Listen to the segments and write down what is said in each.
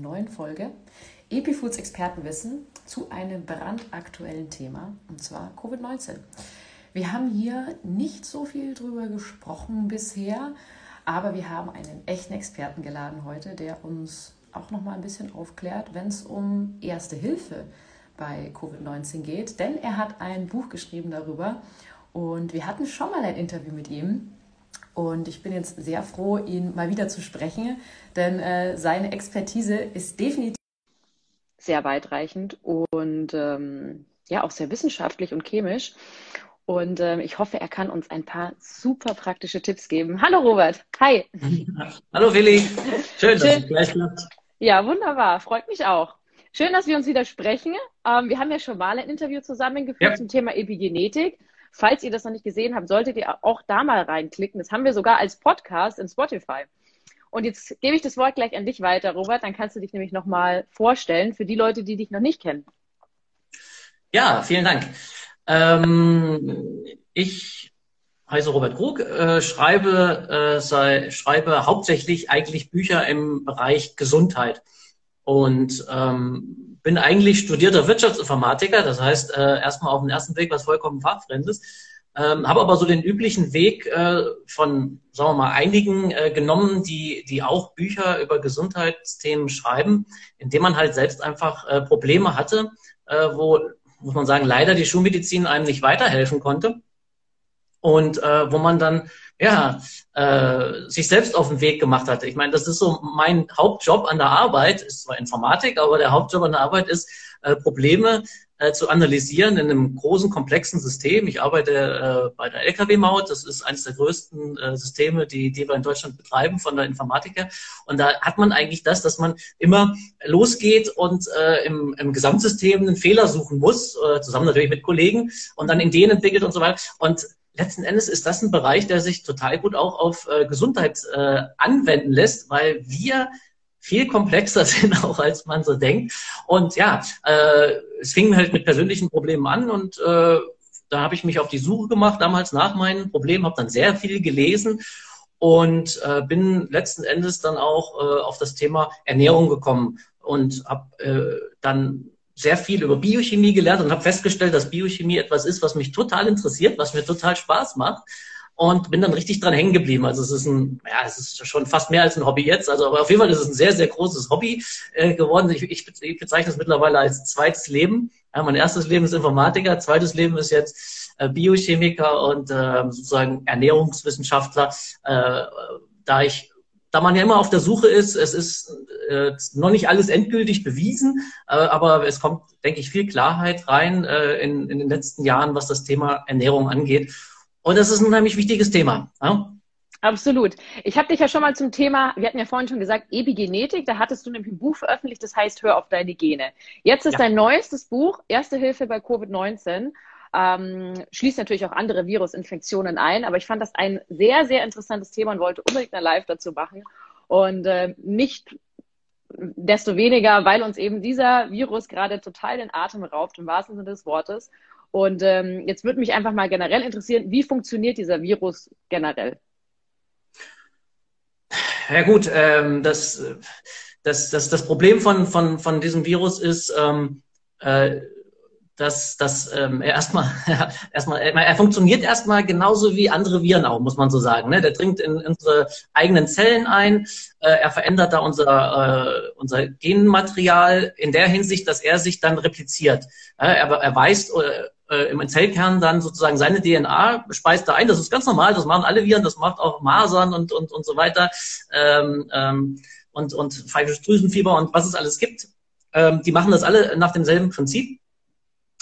neuen Folge Epifoods Expertenwissen zu einem brandaktuellen Thema, und zwar Covid-19. Wir haben hier nicht so viel drüber gesprochen bisher, aber wir haben einen echten Experten geladen heute, der uns auch noch mal ein bisschen aufklärt, wenn es um Erste Hilfe bei Covid-19 geht, denn er hat ein Buch geschrieben darüber und wir hatten schon mal ein Interview mit ihm und ich bin jetzt sehr froh, ihn mal wieder zu sprechen, denn äh, seine Expertise ist definitiv sehr weitreichend und ähm, ja auch sehr wissenschaftlich und chemisch. Und ähm, ich hoffe, er kann uns ein paar super praktische Tipps geben. Hallo Robert, hi. Hallo Willi, schön, dass es gleich klappt. Ja, wunderbar, freut mich auch. Schön, dass wir uns wieder sprechen. Ähm, wir haben ja schon mal ein Interview zusammengeführt ja. zum Thema Epigenetik. Falls ihr das noch nicht gesehen habt, solltet ihr auch da mal reinklicken. Das haben wir sogar als Podcast in Spotify. Und jetzt gebe ich das Wort gleich an dich weiter, Robert. Dann kannst du dich nämlich nochmal vorstellen für die Leute, die dich noch nicht kennen. Ja, vielen Dank. Ähm, ich heiße Robert Krug, äh, schreibe, äh, sei, schreibe hauptsächlich eigentlich Bücher im Bereich Gesundheit. Und ähm, bin eigentlich studierter Wirtschaftsinformatiker, das heißt äh, erstmal auf den ersten Weg was vollkommen fachfremdes, ähm, habe aber so den üblichen Weg äh, von, sagen wir mal, einigen äh, genommen, die, die auch Bücher über Gesundheitsthemen schreiben, indem man halt selbst einfach äh, Probleme hatte, äh, wo, muss man sagen, leider die Schulmedizin einem nicht weiterhelfen konnte. Und äh, wo man dann ja, äh, sich selbst auf den Weg gemacht hatte. Ich meine, das ist so mein Hauptjob an der Arbeit, ist zwar Informatik, aber der Hauptjob an der Arbeit ist, äh, Probleme äh, zu analysieren in einem großen, komplexen System. Ich arbeite äh, bei der LKW-Maut, das ist eines der größten äh, Systeme, die, die wir in Deutschland betreiben von der Informatiker. Und da hat man eigentlich das, dass man immer losgeht und äh, im, im Gesamtsystem einen Fehler suchen muss, äh, zusammen natürlich mit Kollegen und dann Ideen entwickelt und so weiter. Und letzten Endes ist das ein Bereich, der sich total gut auch auf äh, Gesundheit äh, anwenden lässt, weil wir viel komplexer sind auch als man so denkt. Und ja, äh, es fing halt mit persönlichen Problemen an und äh, da habe ich mich auf die Suche gemacht, damals nach meinen Problemen, habe dann sehr viel gelesen und äh, bin letzten Endes dann auch äh, auf das Thema Ernährung gekommen und habe äh, dann sehr viel über Biochemie gelernt und habe festgestellt, dass Biochemie etwas ist, was mich total interessiert, was mir total Spaß macht und bin dann richtig dran hängen geblieben. Also es ist ein, ja, es ist schon fast mehr als ein Hobby jetzt. Also aber auf jeden Fall ist es ein sehr, sehr großes Hobby äh, geworden. Ich, ich, ich bezeichne es mittlerweile als zweites Leben. Ja, mein erstes Leben ist Informatiker, zweites Leben ist jetzt äh, Biochemiker und äh, sozusagen Ernährungswissenschaftler. Äh, da ich da man ja immer auf der Suche ist, es ist äh, noch nicht alles endgültig bewiesen, äh, aber es kommt, denke ich, viel Klarheit rein äh, in, in den letzten Jahren, was das Thema Ernährung angeht. Und das ist ein unheimlich wichtiges Thema. Ja? Absolut. Ich habe dich ja schon mal zum Thema, wir hatten ja vorhin schon gesagt, Epigenetik, da hattest du nämlich ein Buch veröffentlicht, das heißt Hör auf deine Gene. Jetzt ist ja. dein neuestes Buch, Erste Hilfe bei Covid-19 ähm, schließt natürlich auch andere Virusinfektionen ein. Aber ich fand das ein sehr, sehr interessantes Thema und wollte unbedingt eine Live dazu machen. Und äh, nicht desto weniger, weil uns eben dieser Virus gerade total den Atem raubt, im wahrsten Sinne des Wortes. Und ähm, jetzt würde mich einfach mal generell interessieren, wie funktioniert dieser Virus generell? Ja gut, ähm, das, das, das, das Problem von, von, von diesem Virus ist, ähm, äh, dass, dass ähm, er erstmal, erstmal, er funktioniert erstmal genauso wie andere Viren auch, muss man so sagen. Ne? Der dringt in, unsere eigenen Zellen ein, äh, er verändert da unser, äh, unser Genmaterial in der Hinsicht, dass er sich dann repliziert. Ja, er, weist äh, äh im Zellkern dann sozusagen seine DNA, speist da ein. Das ist ganz normal, das machen alle Viren, das macht auch Masern und, und, und so weiter. Ähm, ähm, und, und Drüsenfieber und was es alles gibt. Ähm, die machen das alle nach demselben Prinzip.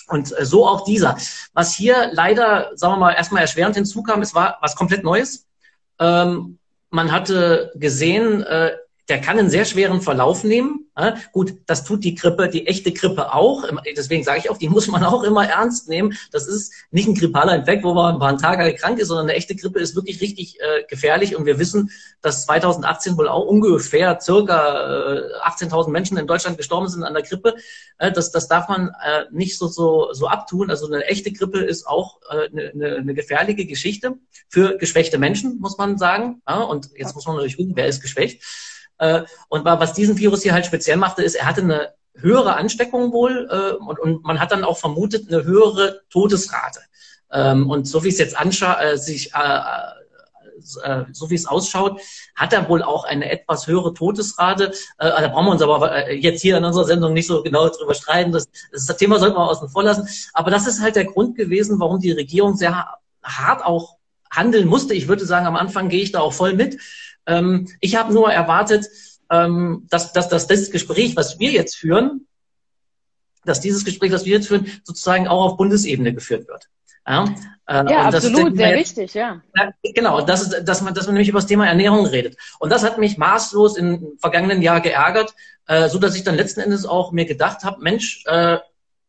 Und äh, so auch dieser. Was hier leider, sagen wir mal, erstmal erschwerend hinzukam, es war was komplett Neues. Ähm, man hatte gesehen, äh, der kann einen sehr schweren Verlauf nehmen. Ja, gut, das tut die Grippe, die echte Grippe auch. Deswegen sage ich auch, die muss man auch immer ernst nehmen. Das ist nicht ein grippaler Infekt, wo man ein paar Tage krank ist, sondern eine echte Grippe ist wirklich richtig äh, gefährlich. Und wir wissen, dass 2018 wohl auch ungefähr circa äh, 18.000 Menschen in Deutschland gestorben sind an der Grippe. Äh, das, das darf man äh, nicht so, so, so abtun. Also eine echte Grippe ist auch äh, eine, eine, eine gefährliche Geschichte für geschwächte Menschen, muss man sagen. Ja, und jetzt muss man natürlich gucken, wer ist geschwächt. Äh, und was diesen Virus hier halt speziell machte, ist, er hatte eine höhere Ansteckung wohl äh, und, und man hat dann auch vermutet eine höhere Todesrate. Ähm, und so wie es jetzt äh, sich so wie es ausschaut, hat er wohl auch eine etwas höhere Todesrate. Äh, da brauchen wir uns aber jetzt hier in unserer Sendung nicht so genau drüber streiten. Das, das Thema sollten wir außen vor lassen. Aber das ist halt der Grund gewesen, warum die Regierung sehr hart auch handeln musste. Ich würde sagen, am Anfang gehe ich da auch voll mit. Ähm, ich habe nur erwartet, ähm, dass, dass, dass das Gespräch, was wir jetzt führen, dass dieses Gespräch, das wir jetzt führen, sozusagen auch auf Bundesebene geführt wird. Ja, äh, ja absolut, sehr wichtig, ja. Genau, das ist, dass man, dass man nämlich über das Thema Ernährung redet. Und das hat mich maßlos im vergangenen Jahr geärgert, äh, so dass ich dann letzten Endes auch mir gedacht habe, Mensch, äh,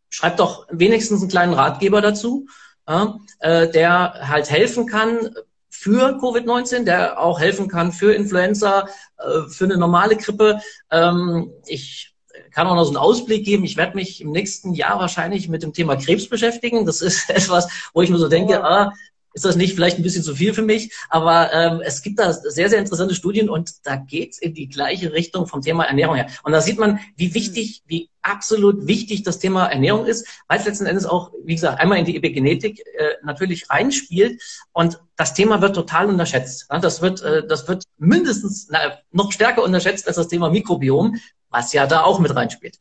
schreib doch wenigstens einen kleinen Ratgeber dazu, äh, der halt helfen kann für Covid-19, der auch helfen kann für Influenza, äh, für eine normale Grippe. Ähm, ich kann auch noch so einen Ausblick geben. Ich werde mich im nächsten Jahr wahrscheinlich mit dem Thema Krebs beschäftigen. Das ist etwas, wo ich mir so denke, ah, ist das nicht vielleicht ein bisschen zu viel für mich? Aber ähm, es gibt da sehr, sehr interessante Studien und da geht's in die gleiche Richtung vom Thema Ernährung her. Und da sieht man, wie wichtig, wie absolut wichtig das Thema Ernährung ist, weil es letzten Endes auch, wie gesagt, einmal in die Epigenetik äh, natürlich reinspielt und das Thema wird total unterschätzt. Das wird, äh, das wird mindestens na, noch stärker unterschätzt als das Thema Mikrobiom, was ja da auch mit reinspielt.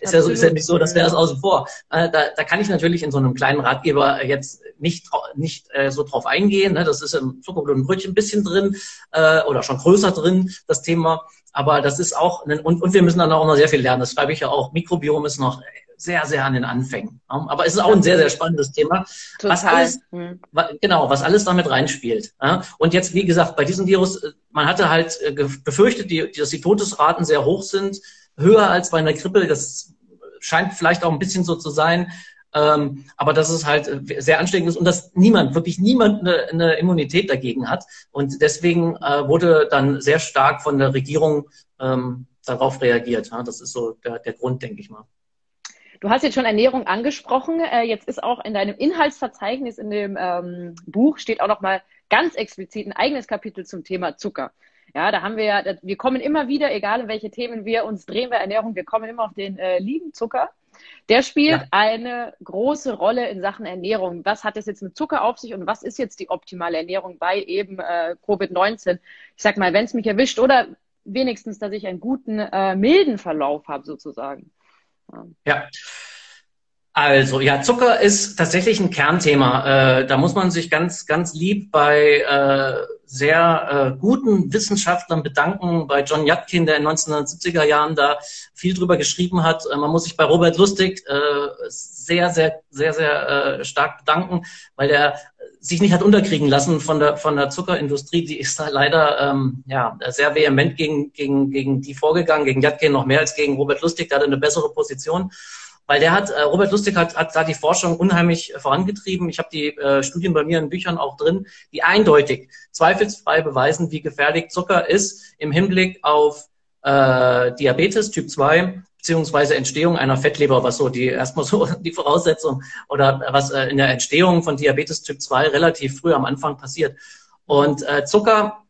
Ist, ja so, ist ja nicht so, dass wäre es außen vor. Da, da kann ich natürlich in so einem kleinen Ratgeber jetzt nicht, nicht äh, so drauf eingehen. Ne? Das ist im Zuckerbrot und Brötchen ein bisschen drin äh, oder schon größer drin, das Thema. Aber das ist auch, und, und wir müssen dann auch noch sehr viel lernen. Das schreibe ich ja auch. Mikrobiom ist noch sehr, sehr an den Anfängen. Aber es ist auch ein sehr, sehr spannendes Thema. Total. Was alles, hm. genau, was alles damit reinspielt. Und jetzt, wie gesagt, bei diesem Virus, äh, man hatte halt äh, befürchtet, dass die Todesraten sehr hoch sind, höher als bei einer Grippe. Das scheint vielleicht auch ein bisschen so zu sein. Ähm, aber dass es halt äh, sehr ansteckend ist und dass niemand, wirklich niemand eine, eine Immunität dagegen hat. Und deswegen äh, wurde dann sehr stark von der Regierung ähm, darauf reagiert. Ja? Das ist so der, der Grund, denke ich mal. Du hast jetzt schon Ernährung angesprochen. Äh, jetzt ist auch in deinem Inhaltsverzeichnis in dem ähm, Buch steht auch noch mal ganz explizit ein eigenes Kapitel zum Thema Zucker. Ja, da haben wir ja, wir kommen immer wieder, egal in welche Themen wir uns drehen bei Ernährung, wir kommen immer auf den äh, lieben Zucker. Der spielt ja. eine große Rolle in Sachen Ernährung. Was hat es jetzt mit Zucker auf sich und was ist jetzt die optimale Ernährung bei eben äh, Covid-19? Ich sag mal, wenn es mich erwischt oder wenigstens, dass ich einen guten, äh, milden Verlauf habe sozusagen. Ja. Also ja, Zucker ist tatsächlich ein Kernthema. Äh, da muss man sich ganz, ganz lieb bei äh, sehr äh, guten Wissenschaftlern bedanken. Bei John Yatkin, der in 1970er Jahren da viel drüber geschrieben hat. Äh, man muss sich bei Robert Lustig äh, sehr, sehr, sehr, sehr äh, stark bedanken, weil der sich nicht hat unterkriegen lassen von der von der Zuckerindustrie. Die ist da leider ähm, ja sehr vehement gegen gegen gegen die vorgegangen, gegen Yatkin noch mehr als gegen Robert Lustig. Der hatte eine bessere Position weil der hat, äh, Robert Lustig hat, hat da die Forschung unheimlich vorangetrieben. Ich habe die äh, Studien bei mir in Büchern auch drin, die eindeutig, zweifelsfrei beweisen, wie gefährlich Zucker ist im Hinblick auf äh, Diabetes Typ 2 beziehungsweise Entstehung einer Fettleber, was so die erstmal so die Voraussetzung oder was äh, in der Entstehung von Diabetes Typ 2 relativ früh am Anfang passiert. Und äh, Zucker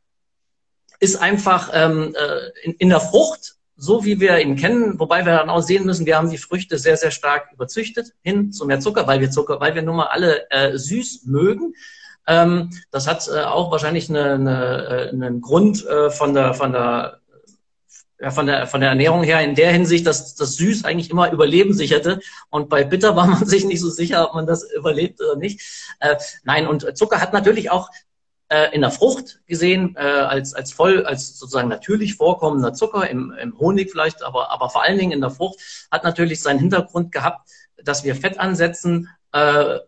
ist einfach ähm, äh, in, in der Frucht so wie wir ihn kennen, wobei wir dann auch sehen müssen, wir haben die Früchte sehr, sehr stark überzüchtet hin zu mehr Zucker, weil wir Zucker, weil wir nun mal alle äh, süß mögen. Ähm, das hat äh, auch wahrscheinlich eine, eine, äh, einen Grund äh, von der von der ja, von der von der Ernährung her in der Hinsicht, dass das Süß eigentlich immer Überleben sicherte und bei Bitter war man sich nicht so sicher, ob man das überlebt oder nicht. Äh, nein, und Zucker hat natürlich auch äh, in der Frucht gesehen, äh, als, als voll, als sozusagen natürlich vorkommender Zucker, im, im Honig vielleicht, aber, aber vor allen Dingen in der Frucht, hat natürlich seinen Hintergrund gehabt, dass wir Fett ansetzen, äh,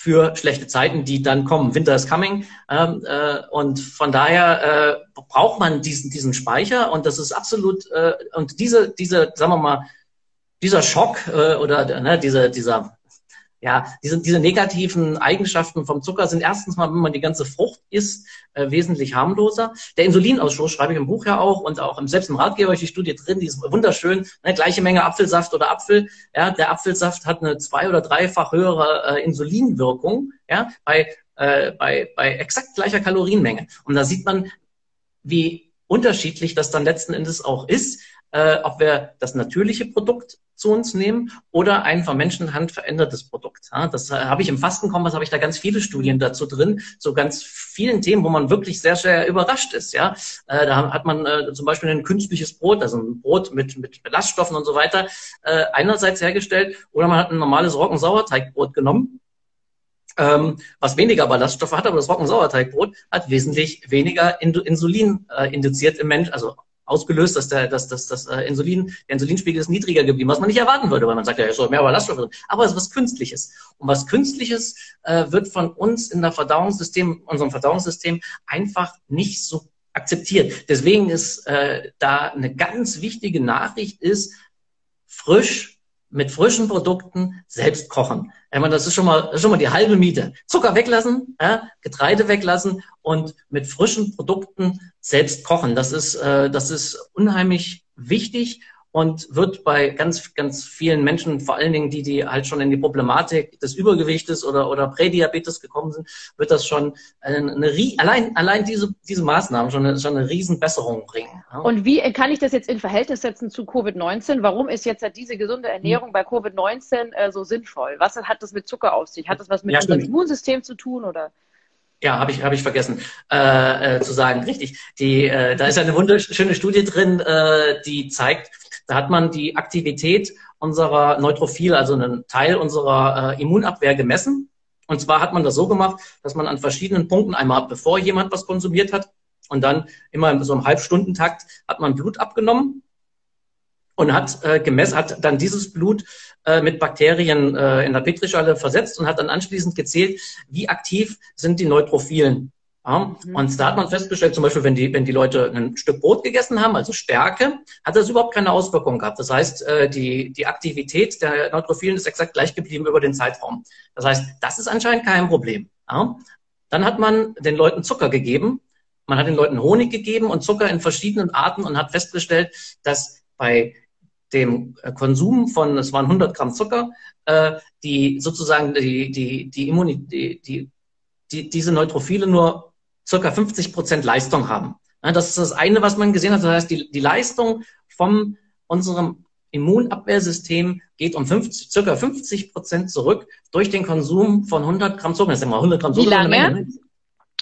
für schlechte Zeiten, die dann kommen. Winter is coming. Ähm, äh, und von daher äh, braucht man diesen, diesen Speicher und das ist absolut, äh, und diese, diese, sagen wir mal, dieser Schock äh, oder ne, diese, dieser ja, diese, diese negativen Eigenschaften vom Zucker sind erstens mal, wenn man die ganze Frucht isst, äh, wesentlich harmloser. Der Insulinausschuss schreibe ich im Buch ja auch und auch im, selbst im Ratgeber ich die Studie drin, die ist wunderschön. Ne, gleiche Menge Apfelsaft oder Apfel. Ja, der Apfelsaft hat eine zwei- oder dreifach höhere äh, Insulinwirkung ja, bei, äh, bei, bei exakt gleicher Kalorienmenge. Und da sieht man, wie unterschiedlich das dann letzten Endes auch ist, äh, ob wir das natürliche Produkt zu uns nehmen oder ein von Menschenhand verändertes Produkt. Ja, das äh, habe ich im Fastenkompass, habe ich da ganz viele Studien dazu drin, so ganz vielen Themen, wo man wirklich sehr, sehr überrascht ist. Ja, äh, da hat man äh, zum Beispiel ein künstliches Brot, also ein Brot mit, mit Ballaststoffen und so weiter, äh, einerseits hergestellt oder man hat ein normales Roggensauerteigbrot genommen ähm, was weniger Ballaststoffe hat, aber das Roggensauerteigbrot hat wesentlich weniger Insulin äh, induziert im Mensch, also ausgelöst, dass der, dass, dass, das äh, Insulin, der Insulinspiegel ist niedriger geblieben, was man nicht erwarten würde, weil man sagt, ja, es soll mehr Ballaststoffe drin. Aber es ist was Künstliches. Und was Künstliches äh, wird von uns in der Verdauungssystem, unserem Verdauungssystem einfach nicht so akzeptiert. Deswegen ist äh, da eine ganz wichtige Nachricht ist, frisch mit frischen Produkten selbst kochen. Ich meine, das ist schon mal, ist schon mal die halbe Miete. Zucker weglassen, ja, Getreide weglassen und mit frischen Produkten selbst kochen. Das ist, äh, das ist unheimlich wichtig und wird bei ganz, ganz vielen Menschen, vor allen Dingen die, die halt schon in die Problematik des Übergewichtes oder, oder Prädiabetes gekommen sind, wird das schon eine, eine allein, allein diese, diese Maßnahmen schon eine, schon eine Riesenbesserung bringen. Und wie kann ich das jetzt in Verhältnis setzen zu Covid-19? Warum ist jetzt diese gesunde Ernährung hm. bei Covid-19 äh, so sinnvoll? Was hat das mit Zucker auf sich? Hat das was mit ja, unserem Immunsystem zu tun oder? Ja, habe ich, hab ich vergessen äh, äh, zu sagen. Richtig. Die, äh, da ist eine wunderschöne Studie drin, äh, die zeigt, da hat man die Aktivität unserer Neutrophil, also einen Teil unserer äh, Immunabwehr gemessen. Und zwar hat man das so gemacht, dass man an verschiedenen Punkten, einmal bevor jemand was konsumiert hat und dann immer in so einem Halbstundentakt hat man Blut abgenommen und hat äh, gemessen, hat dann dieses Blut äh, mit Bakterien äh, in der Petrischale versetzt und hat dann anschließend gezählt, wie aktiv sind die Neutrophilen. Ja, mhm. und da hat man festgestellt, zum Beispiel, wenn die, wenn die Leute ein Stück Brot gegessen haben, also Stärke, hat das überhaupt keine Auswirkung gehabt. Das heißt, äh, die, die Aktivität der Neutrophilen ist exakt gleich geblieben über den Zeitraum. Das heißt, das ist anscheinend kein Problem. Ja. Dann hat man den Leuten Zucker gegeben. Man hat den Leuten Honig gegeben und Zucker in verschiedenen Arten und hat festgestellt, dass bei dem Konsum von, es waren 100 Gramm Zucker, äh, die sozusagen die, die, die Immunität, die, die, diese Neutrophile nur circa 50 Prozent Leistung haben. Das ist das eine, was man gesehen hat. Das heißt, die, die Leistung von unserem Immunabwehrsystem geht um 50, circa 50 Prozent zurück durch den Konsum von 100 Gramm Zucker. Das ist immer 100 Gramm Zucker. Wie lange? Ne?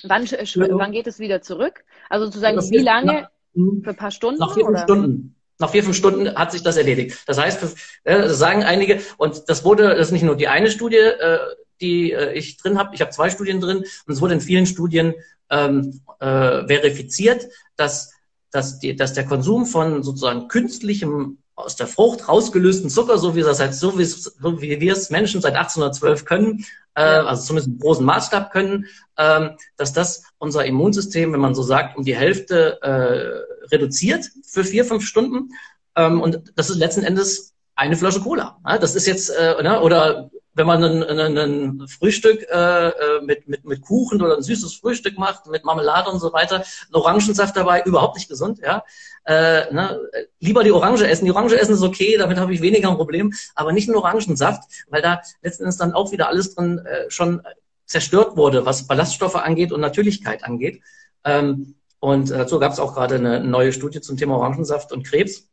Wann, wann geht es wieder zurück? Also sozusagen, wie lange? Nach, für ein paar Stunden? Nach vier, fünf Stunden. Nach vier, fünf Stunden hat sich das erledigt. Das heißt, äh, das sagen einige, und das wurde, das ist nicht nur die eine Studie, äh, die äh, ich drin habe, ich habe zwei Studien drin, und es wurde in vielen Studien ähm, äh, verifiziert, dass, dass, die, dass der Konsum von sozusagen künstlichem aus der Frucht rausgelösten Zucker, so wie, das halt, so wie, so wie wir es Menschen seit 1812 können, äh, also zumindest im großen Maßstab können, ähm, dass das unser Immunsystem, wenn man so sagt, um die Hälfte äh, reduziert für vier, fünf Stunden. Ähm, und das ist letzten Endes eine Flasche Cola. Das ist jetzt, äh, ne, oder wenn man ein, ein, ein Frühstück äh, äh, mit, mit, mit Kuchen oder ein süßes Frühstück macht, mit Marmelade und so weiter, Orangensaft dabei, überhaupt nicht gesund, ja. Äh, ne, lieber die Orange essen. Die Orange essen ist okay, damit habe ich weniger ein Problem, aber nicht ein Orangensaft, weil da letzten Endes dann auch wieder alles drin äh, schon zerstört wurde, was Ballaststoffe angeht und Natürlichkeit angeht. Ähm, und dazu gab es auch gerade eine neue Studie zum Thema Orangensaft und Krebs.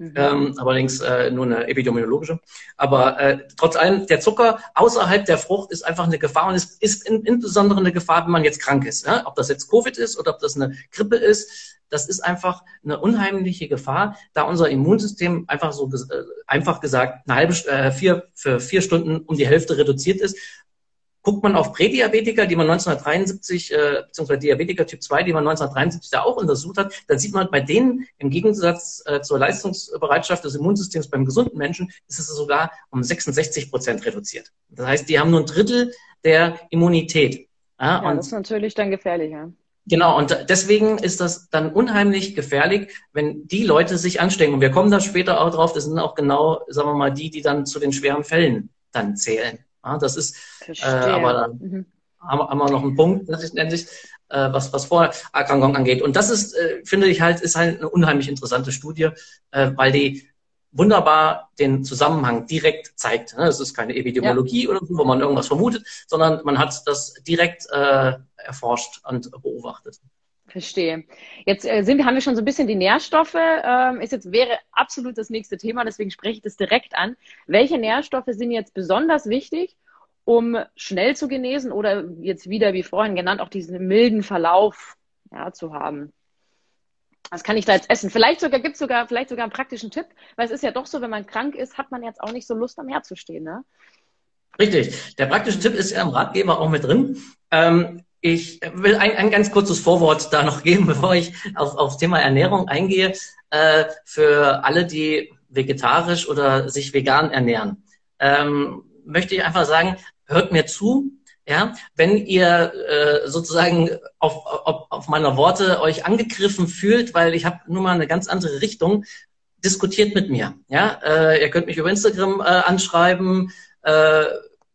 Mhm. Ähm, allerdings äh, nur eine epidemiologische. Aber äh, trotz allem, der Zucker außerhalb der Frucht ist einfach eine Gefahr und es ist in, insbesondere eine Gefahr, wenn man jetzt krank ist. Ja? Ob das jetzt Covid ist oder ob das eine Grippe ist, das ist einfach eine unheimliche Gefahr, da unser Immunsystem einfach so äh, einfach gesagt eine halbe äh, vier für vier Stunden um die Hälfte reduziert ist Guckt man auf Prädiabetiker, die man 1973, äh, beziehungsweise Diabetiker Typ 2, die man 1973 da auch untersucht hat, dann sieht man bei denen im Gegensatz äh, zur Leistungsbereitschaft des Immunsystems beim gesunden Menschen, ist es sogar um 66 Prozent reduziert. Das heißt, die haben nur ein Drittel der Immunität. Ja, ja das ist natürlich dann gefährlich, ja. Genau, und deswegen ist das dann unheimlich gefährlich, wenn die Leute sich anstecken. Und wir kommen da später auch drauf, das sind auch genau, sagen wir mal, die, die dann zu den schweren Fällen dann zählen. Ja, das ist, äh, aber dann mhm. haben, haben, wir noch einen Punkt, sich, äh, was, was Vorerkrankungen angeht. Und das ist, äh, finde ich halt, ist halt eine unheimlich interessante Studie, äh, weil die wunderbar den Zusammenhang direkt zeigt. Ne? Es ist keine Epidemiologie ja. oder so, wo man irgendwas vermutet, sondern man hat das direkt äh, erforscht und beobachtet. Verstehe. Jetzt äh, sind, haben wir schon so ein bisschen die Nährstoffe. Ähm, ist jetzt wäre absolut das nächste Thema, deswegen spreche ich das direkt an. Welche Nährstoffe sind jetzt besonders wichtig, um schnell zu genesen oder jetzt wieder, wie vorhin genannt, auch diesen milden Verlauf ja, zu haben? Was kann ich da jetzt essen? Vielleicht sogar gibt es sogar, vielleicht sogar einen praktischen Tipp, weil es ist ja doch so, wenn man krank ist, hat man jetzt auch nicht so Lust, am Meer zu stehen. Ne? Richtig. Der praktische Tipp ist ja im Ratgeber auch mit drin. Ähm, ich will ein, ein ganz kurzes Vorwort da noch geben, bevor ich auf, aufs Thema Ernährung eingehe. Äh, für alle, die vegetarisch oder sich vegan ernähren, ähm, möchte ich einfach sagen, hört mir zu. Ja, wenn ihr äh, sozusagen auf, auf, auf meiner Worte euch angegriffen fühlt, weil ich habe nun mal eine ganz andere Richtung, diskutiert mit mir. Ja, äh, ihr könnt mich über Instagram äh, anschreiben. Äh,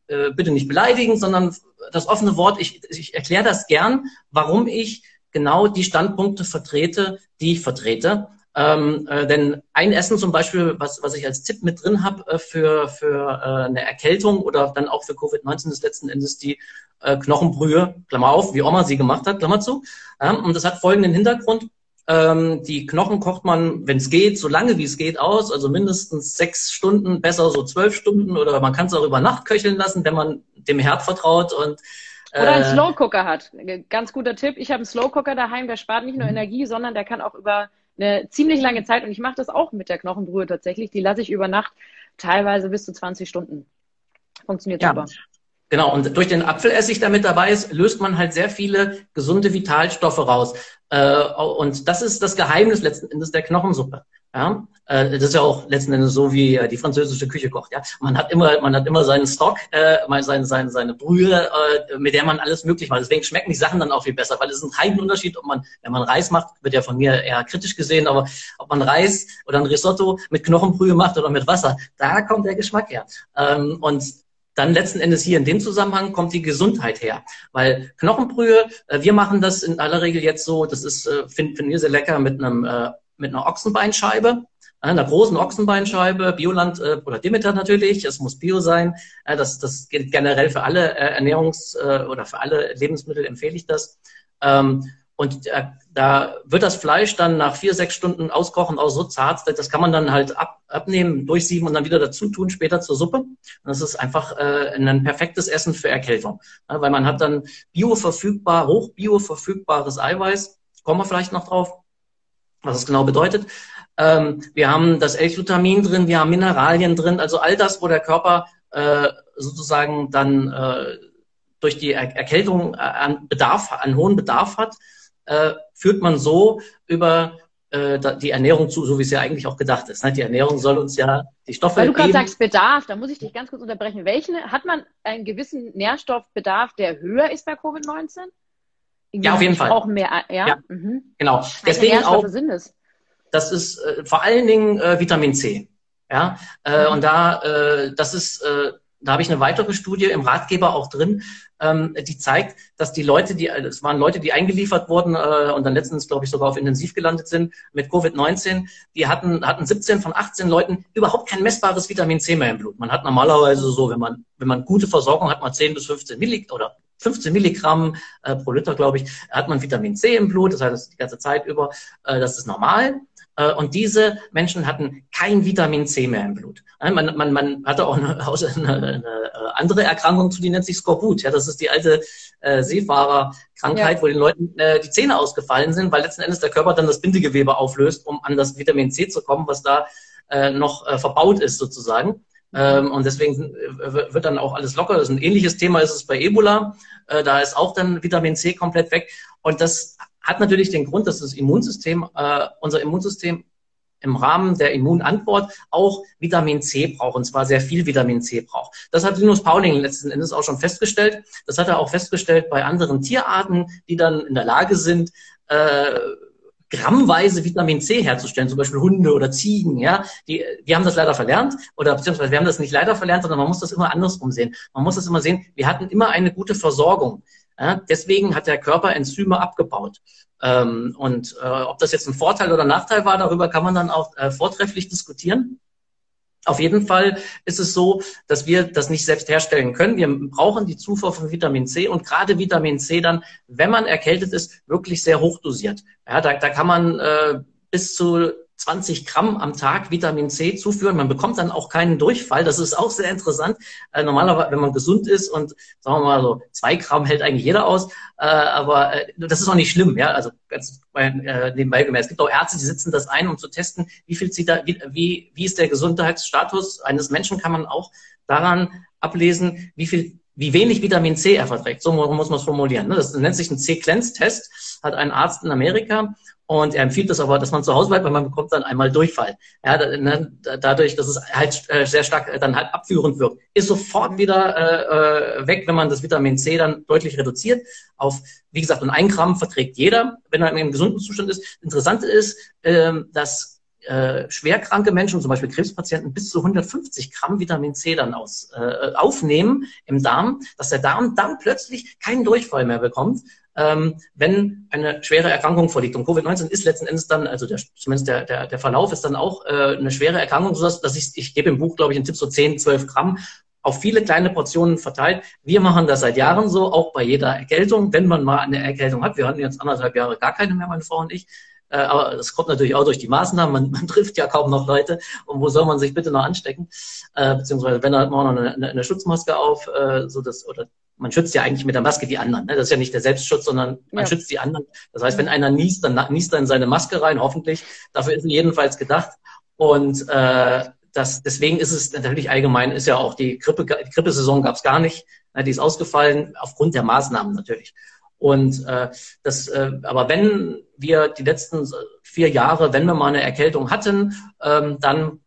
äh, bitte nicht beleidigen, sondern das offene Wort, ich, ich erkläre das gern, warum ich genau die Standpunkte vertrete, die ich vertrete. Ähm, äh, denn ein Essen zum Beispiel, was, was ich als Tipp mit drin habe äh, für, für äh, eine Erkältung oder dann auch für Covid-19 ist letzten Endes die äh, Knochenbrühe, Klammer auf, wie Oma sie gemacht hat, Klammer zu. Ja, und das hat folgenden Hintergrund. Ähm, die Knochen kocht man, wenn es geht, so lange wie es geht aus, also mindestens sechs Stunden, besser so zwölf Stunden oder man kann es auch über Nacht köcheln lassen, wenn man dem Herd vertraut und äh, oder einen Slow Cooker hat. Ganz guter Tipp. Ich habe einen Slow Cooker daheim, der spart nicht nur mhm. Energie, sondern der kann auch über eine ziemlich lange Zeit und ich mache das auch mit der Knochenbrühe tatsächlich. Die lasse ich über Nacht teilweise bis zu 20 Stunden. Funktioniert ja. super. Genau, und durch den Apfelessig, der mit dabei ist, löst man halt sehr viele gesunde Vitalstoffe raus. Äh, und das ist das Geheimnis letzten Endes der Knochensuppe. Ja, äh, das ist ja auch letzten Endes so, wie äh, die französische Küche kocht. Ja, man hat immer, man hat immer seinen Stock, äh, seine, seine, seine Brühe, äh, mit der man alles möglich macht. Deswegen schmecken die Sachen dann auch viel besser, weil es ist ein Heidenunterschied, ob man, wenn man Reis macht, wird ja von mir eher kritisch gesehen, aber ob man Reis oder ein Risotto mit Knochenbrühe macht oder mit Wasser, da kommt der Geschmack her. Ähm, und dann letzten Endes hier in dem Zusammenhang kommt die Gesundheit her. Weil Knochenbrühe, äh, wir machen das in aller Regel jetzt so, das ist, äh, finden find wir sehr lecker mit einem, äh, mit einer Ochsenbeinscheibe, einer großen Ochsenbeinscheibe, Bioland oder Demeter natürlich, es muss Bio sein. Das, das gilt generell für alle äh, Ernährungs- äh, oder für alle Lebensmittel empfehle ich das. Ähm, und da wird das Fleisch dann nach vier, sechs Stunden auskochen auch so zart, das kann man dann halt ab, abnehmen, durchsieben und dann wieder dazu tun, später zur Suppe. Und das ist einfach äh, ein perfektes Essen für Erkältung. Ja, weil man hat dann bioverfügbar, hoch bioverfügbares Eiweiß. Kommen wir vielleicht noch drauf, was es genau bedeutet. Ähm, wir haben das L-Glutamin drin, wir haben Mineralien drin, also all das, wo der Körper äh, sozusagen dann äh, durch die er Erkältung äh, an Bedarf, an hohen Bedarf hat, äh, führt man so über äh, die Ernährung zu, so wie es ja eigentlich auch gedacht ist. Ne? Die Ernährung soll uns ja die Stoffe Weil du gerade sagst Bedarf, da muss ich dich ganz kurz unterbrechen. Welchen hat man einen gewissen Nährstoffbedarf, der höher ist bei Covid-19? Ja, auf jeden Fall. Auch mehr, ja. ja mhm. Genau. Welche Deswegen auch. Sind es? Das ist äh, vor allen Dingen äh, Vitamin C. Ja, äh, mhm. und da, äh, das ist, da habe ich eine weitere Studie im Ratgeber auch drin, ähm, die zeigt, dass die Leute, die, es waren Leute, die eingeliefert wurden äh, und dann letztens, glaube ich, sogar auf Intensiv gelandet sind mit Covid-19, die hatten, hatten 17 von 18 Leuten überhaupt kein messbares Vitamin C mehr im Blut. Man hat normalerweise so, wenn man, wenn man gute Versorgung hat, man 10 bis 15 Milligramm oder 15 Milligramm äh, pro Liter, glaube ich, hat man Vitamin C im Blut, das heißt die ganze Zeit über, äh, das ist normal. Äh, und diese Menschen hatten kein Vitamin C mehr im Blut. Man, man, man hatte auch eine, eine, eine äh, andere Erkrankung zu, die nennt sich Skorbut. Ja, das ist die alte äh, Seefahrerkrankheit, ja. wo den Leuten äh, die Zähne ausgefallen sind, weil letzten Endes der Körper dann das Bindegewebe auflöst, um an das Vitamin C zu kommen, was da äh, noch äh, verbaut ist sozusagen. Ähm, und deswegen wird dann auch alles locker. Das ist ein ähnliches Thema ist es bei Ebola. Äh, da ist auch dann Vitamin C komplett weg. Und das hat natürlich den Grund, dass das Immunsystem, äh, unser Immunsystem im Rahmen der Immunantwort auch Vitamin C braucht, und zwar sehr viel Vitamin C braucht. Das hat Linus Pauling letzten Endes auch schon festgestellt. Das hat er auch festgestellt bei anderen Tierarten, die dann in der Lage sind, äh, grammweise Vitamin C herzustellen, zum Beispiel Hunde oder Ziegen, ja, die, die haben das leider verlernt oder beziehungsweise wir haben das nicht leider verlernt, sondern man muss das immer andersrum sehen. Man muss das immer sehen, wir hatten immer eine gute Versorgung. Ja, deswegen hat der Körper Enzyme abgebaut. Ähm, und äh, ob das jetzt ein Vorteil oder Nachteil war, darüber kann man dann auch äh, vortrefflich diskutieren. Auf jeden Fall ist es so, dass wir das nicht selbst herstellen können. Wir brauchen die Zufuhr von Vitamin C und gerade Vitamin C dann, wenn man erkältet ist, wirklich sehr hochdosiert. Ja, da, da kann man äh, bis zu 20 Gramm am Tag Vitamin C zuführen. Man bekommt dann auch keinen Durchfall. Das ist auch sehr interessant. Äh, normalerweise, wenn man gesund ist und sagen wir mal so zwei Gramm hält eigentlich jeder aus, äh, aber äh, das ist auch nicht schlimm. Ja, also ganz äh, nebenbei gemerkt. Es gibt auch Ärzte, die setzen das ein, um zu testen, wie viel zieht da, wie, wie, wie ist der Gesundheitsstatus eines Menschen? Kann man auch daran ablesen, wie viel wie wenig Vitamin C er verträgt. So muss man es formulieren. Ne? Das nennt sich ein C-Cleanse-Test, hat ein Arzt in Amerika und er empfiehlt es aber, dass man zu Hause bleibt, weil man bekommt dann einmal Durchfall. Ja, ne, dadurch, dass es halt äh, sehr stark äh, dann halt abführend wirkt, ist sofort wieder äh, weg, wenn man das Vitamin C dann deutlich reduziert. Auf, wie gesagt, ein Gramm verträgt jeder, wenn er in einem gesunden Zustand ist. Interessant ist, äh, dass äh, schwerkranke Menschen, zum Beispiel Krebspatienten, bis zu 150 Gramm Vitamin C dann aus, äh, aufnehmen im Darm, dass der Darm dann plötzlich keinen Durchfall mehr bekommt ähm, wenn eine schwere Erkrankung vorliegt. Und Covid-19 ist letzten Endes dann, also der, zumindest der, der, der Verlauf ist dann auch äh, eine schwere Erkrankung, sodass dass ich, ich gebe im Buch, glaube ich, einen Tipp so 10, 12 Gramm auf viele kleine Portionen verteilt. Wir machen das seit Jahren so, auch bei jeder Erkältung, wenn man mal eine Erkältung hat. Wir hatten jetzt anderthalb Jahre gar keine mehr, meine Frau und ich. Äh, aber das kommt natürlich auch durch die Maßnahmen. Man, man trifft ja kaum noch Leute. Und wo soll man sich bitte noch anstecken? Äh, beziehungsweise wenn, hat man noch eine, eine, Schutzmaske auf, äh, so dass, oder man schützt ja eigentlich mit der Maske die anderen. Ne? Das ist ja nicht der Selbstschutz, sondern man ja. schützt die anderen. Das heißt, wenn einer niest, dann niest er in seine Maske rein, hoffentlich. Dafür ist jedenfalls gedacht. Und äh, das, deswegen ist es natürlich allgemein, ist ja auch die Grippe, die Grippesaison gab es gar nicht. Die ist ausgefallen aufgrund der Maßnahmen natürlich. Und äh, das, äh, aber wenn wir die letzten vier Jahre, wenn wir mal eine Erkältung hatten, ähm, dann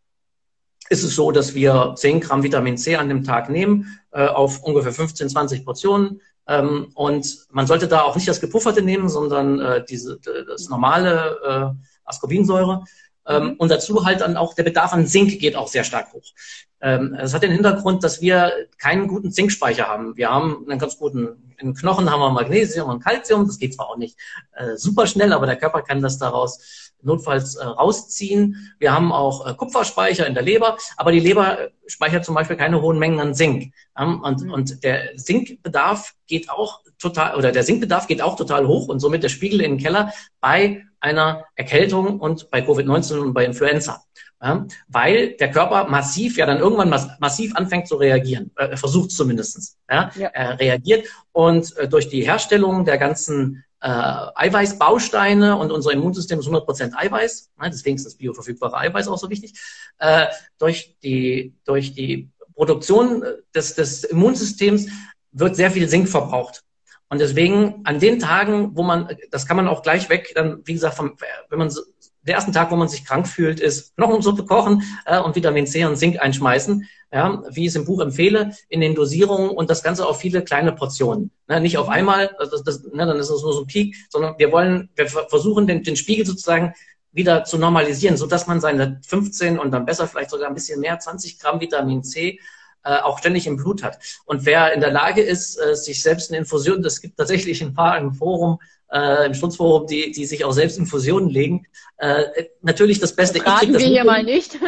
ist es so, dass wir 10 Gramm Vitamin C an dem Tag nehmen, äh, auf ungefähr 15, 20 Portionen. Ähm, und man sollte da auch nicht das Gepufferte nehmen, sondern äh, diese, das normale äh, Ascorbinsäure. Ähm, mhm. und dazu halt dann auch der Bedarf an Zink geht auch sehr stark hoch. Ähm, es hat den Hintergrund, dass wir keinen guten Zinkspeicher haben. Wir haben einen ganz guten, in Knochen haben wir Magnesium und Calcium. Das geht zwar auch nicht äh, super schnell, aber der Körper kann das daraus notfalls äh, rausziehen. Wir haben auch äh, Kupferspeicher in der Leber, aber die Leber speichert zum Beispiel keine hohen Mengen an Zink. Ähm, und, mhm. und der Zinkbedarf geht auch total, oder der Zinkbedarf geht auch total hoch und somit der Spiegel in den Keller bei einer Erkältung und bei Covid-19 und bei Influenza. Ja, weil der Körper massiv, ja dann irgendwann massiv anfängt zu reagieren, äh, versucht zumindestens. Ja, ja. Er reagiert und äh, durch die Herstellung der ganzen äh, Eiweißbausteine und unser Immunsystem ist 100% Eiweiß, ne, deswegen ist das bioverfügbare Eiweiß auch so wichtig, äh, durch, die, durch die Produktion des, des Immunsystems wird sehr viel Zink verbraucht. Und deswegen an den Tagen, wo man, das kann man auch gleich weg, dann, wie gesagt, vom, wenn man der ersten Tag, wo man sich krank fühlt, ist Knochensuppe kochen äh, und Vitamin C und Zink einschmeißen, ja, wie ich es im Buch empfehle, in den Dosierungen und das Ganze auf viele kleine Portionen. Ne, nicht auf einmal, das, das, ne, dann ist es nur so ein Peak, sondern wir wollen, wir versuchen den, den Spiegel sozusagen wieder zu normalisieren, so dass man seine 15 und dann besser vielleicht sogar ein bisschen mehr, 20 Gramm Vitamin C auch ständig im Blut hat. Und wer in der Lage ist, äh, sich selbst eine Infusion, das gibt tatsächlich ein paar im Forum, äh, im Sturzforum, die, die sich auch selbst Infusionen legen. Äh, natürlich das Beste. Raten ich krieg das wir hier hin. mal nicht.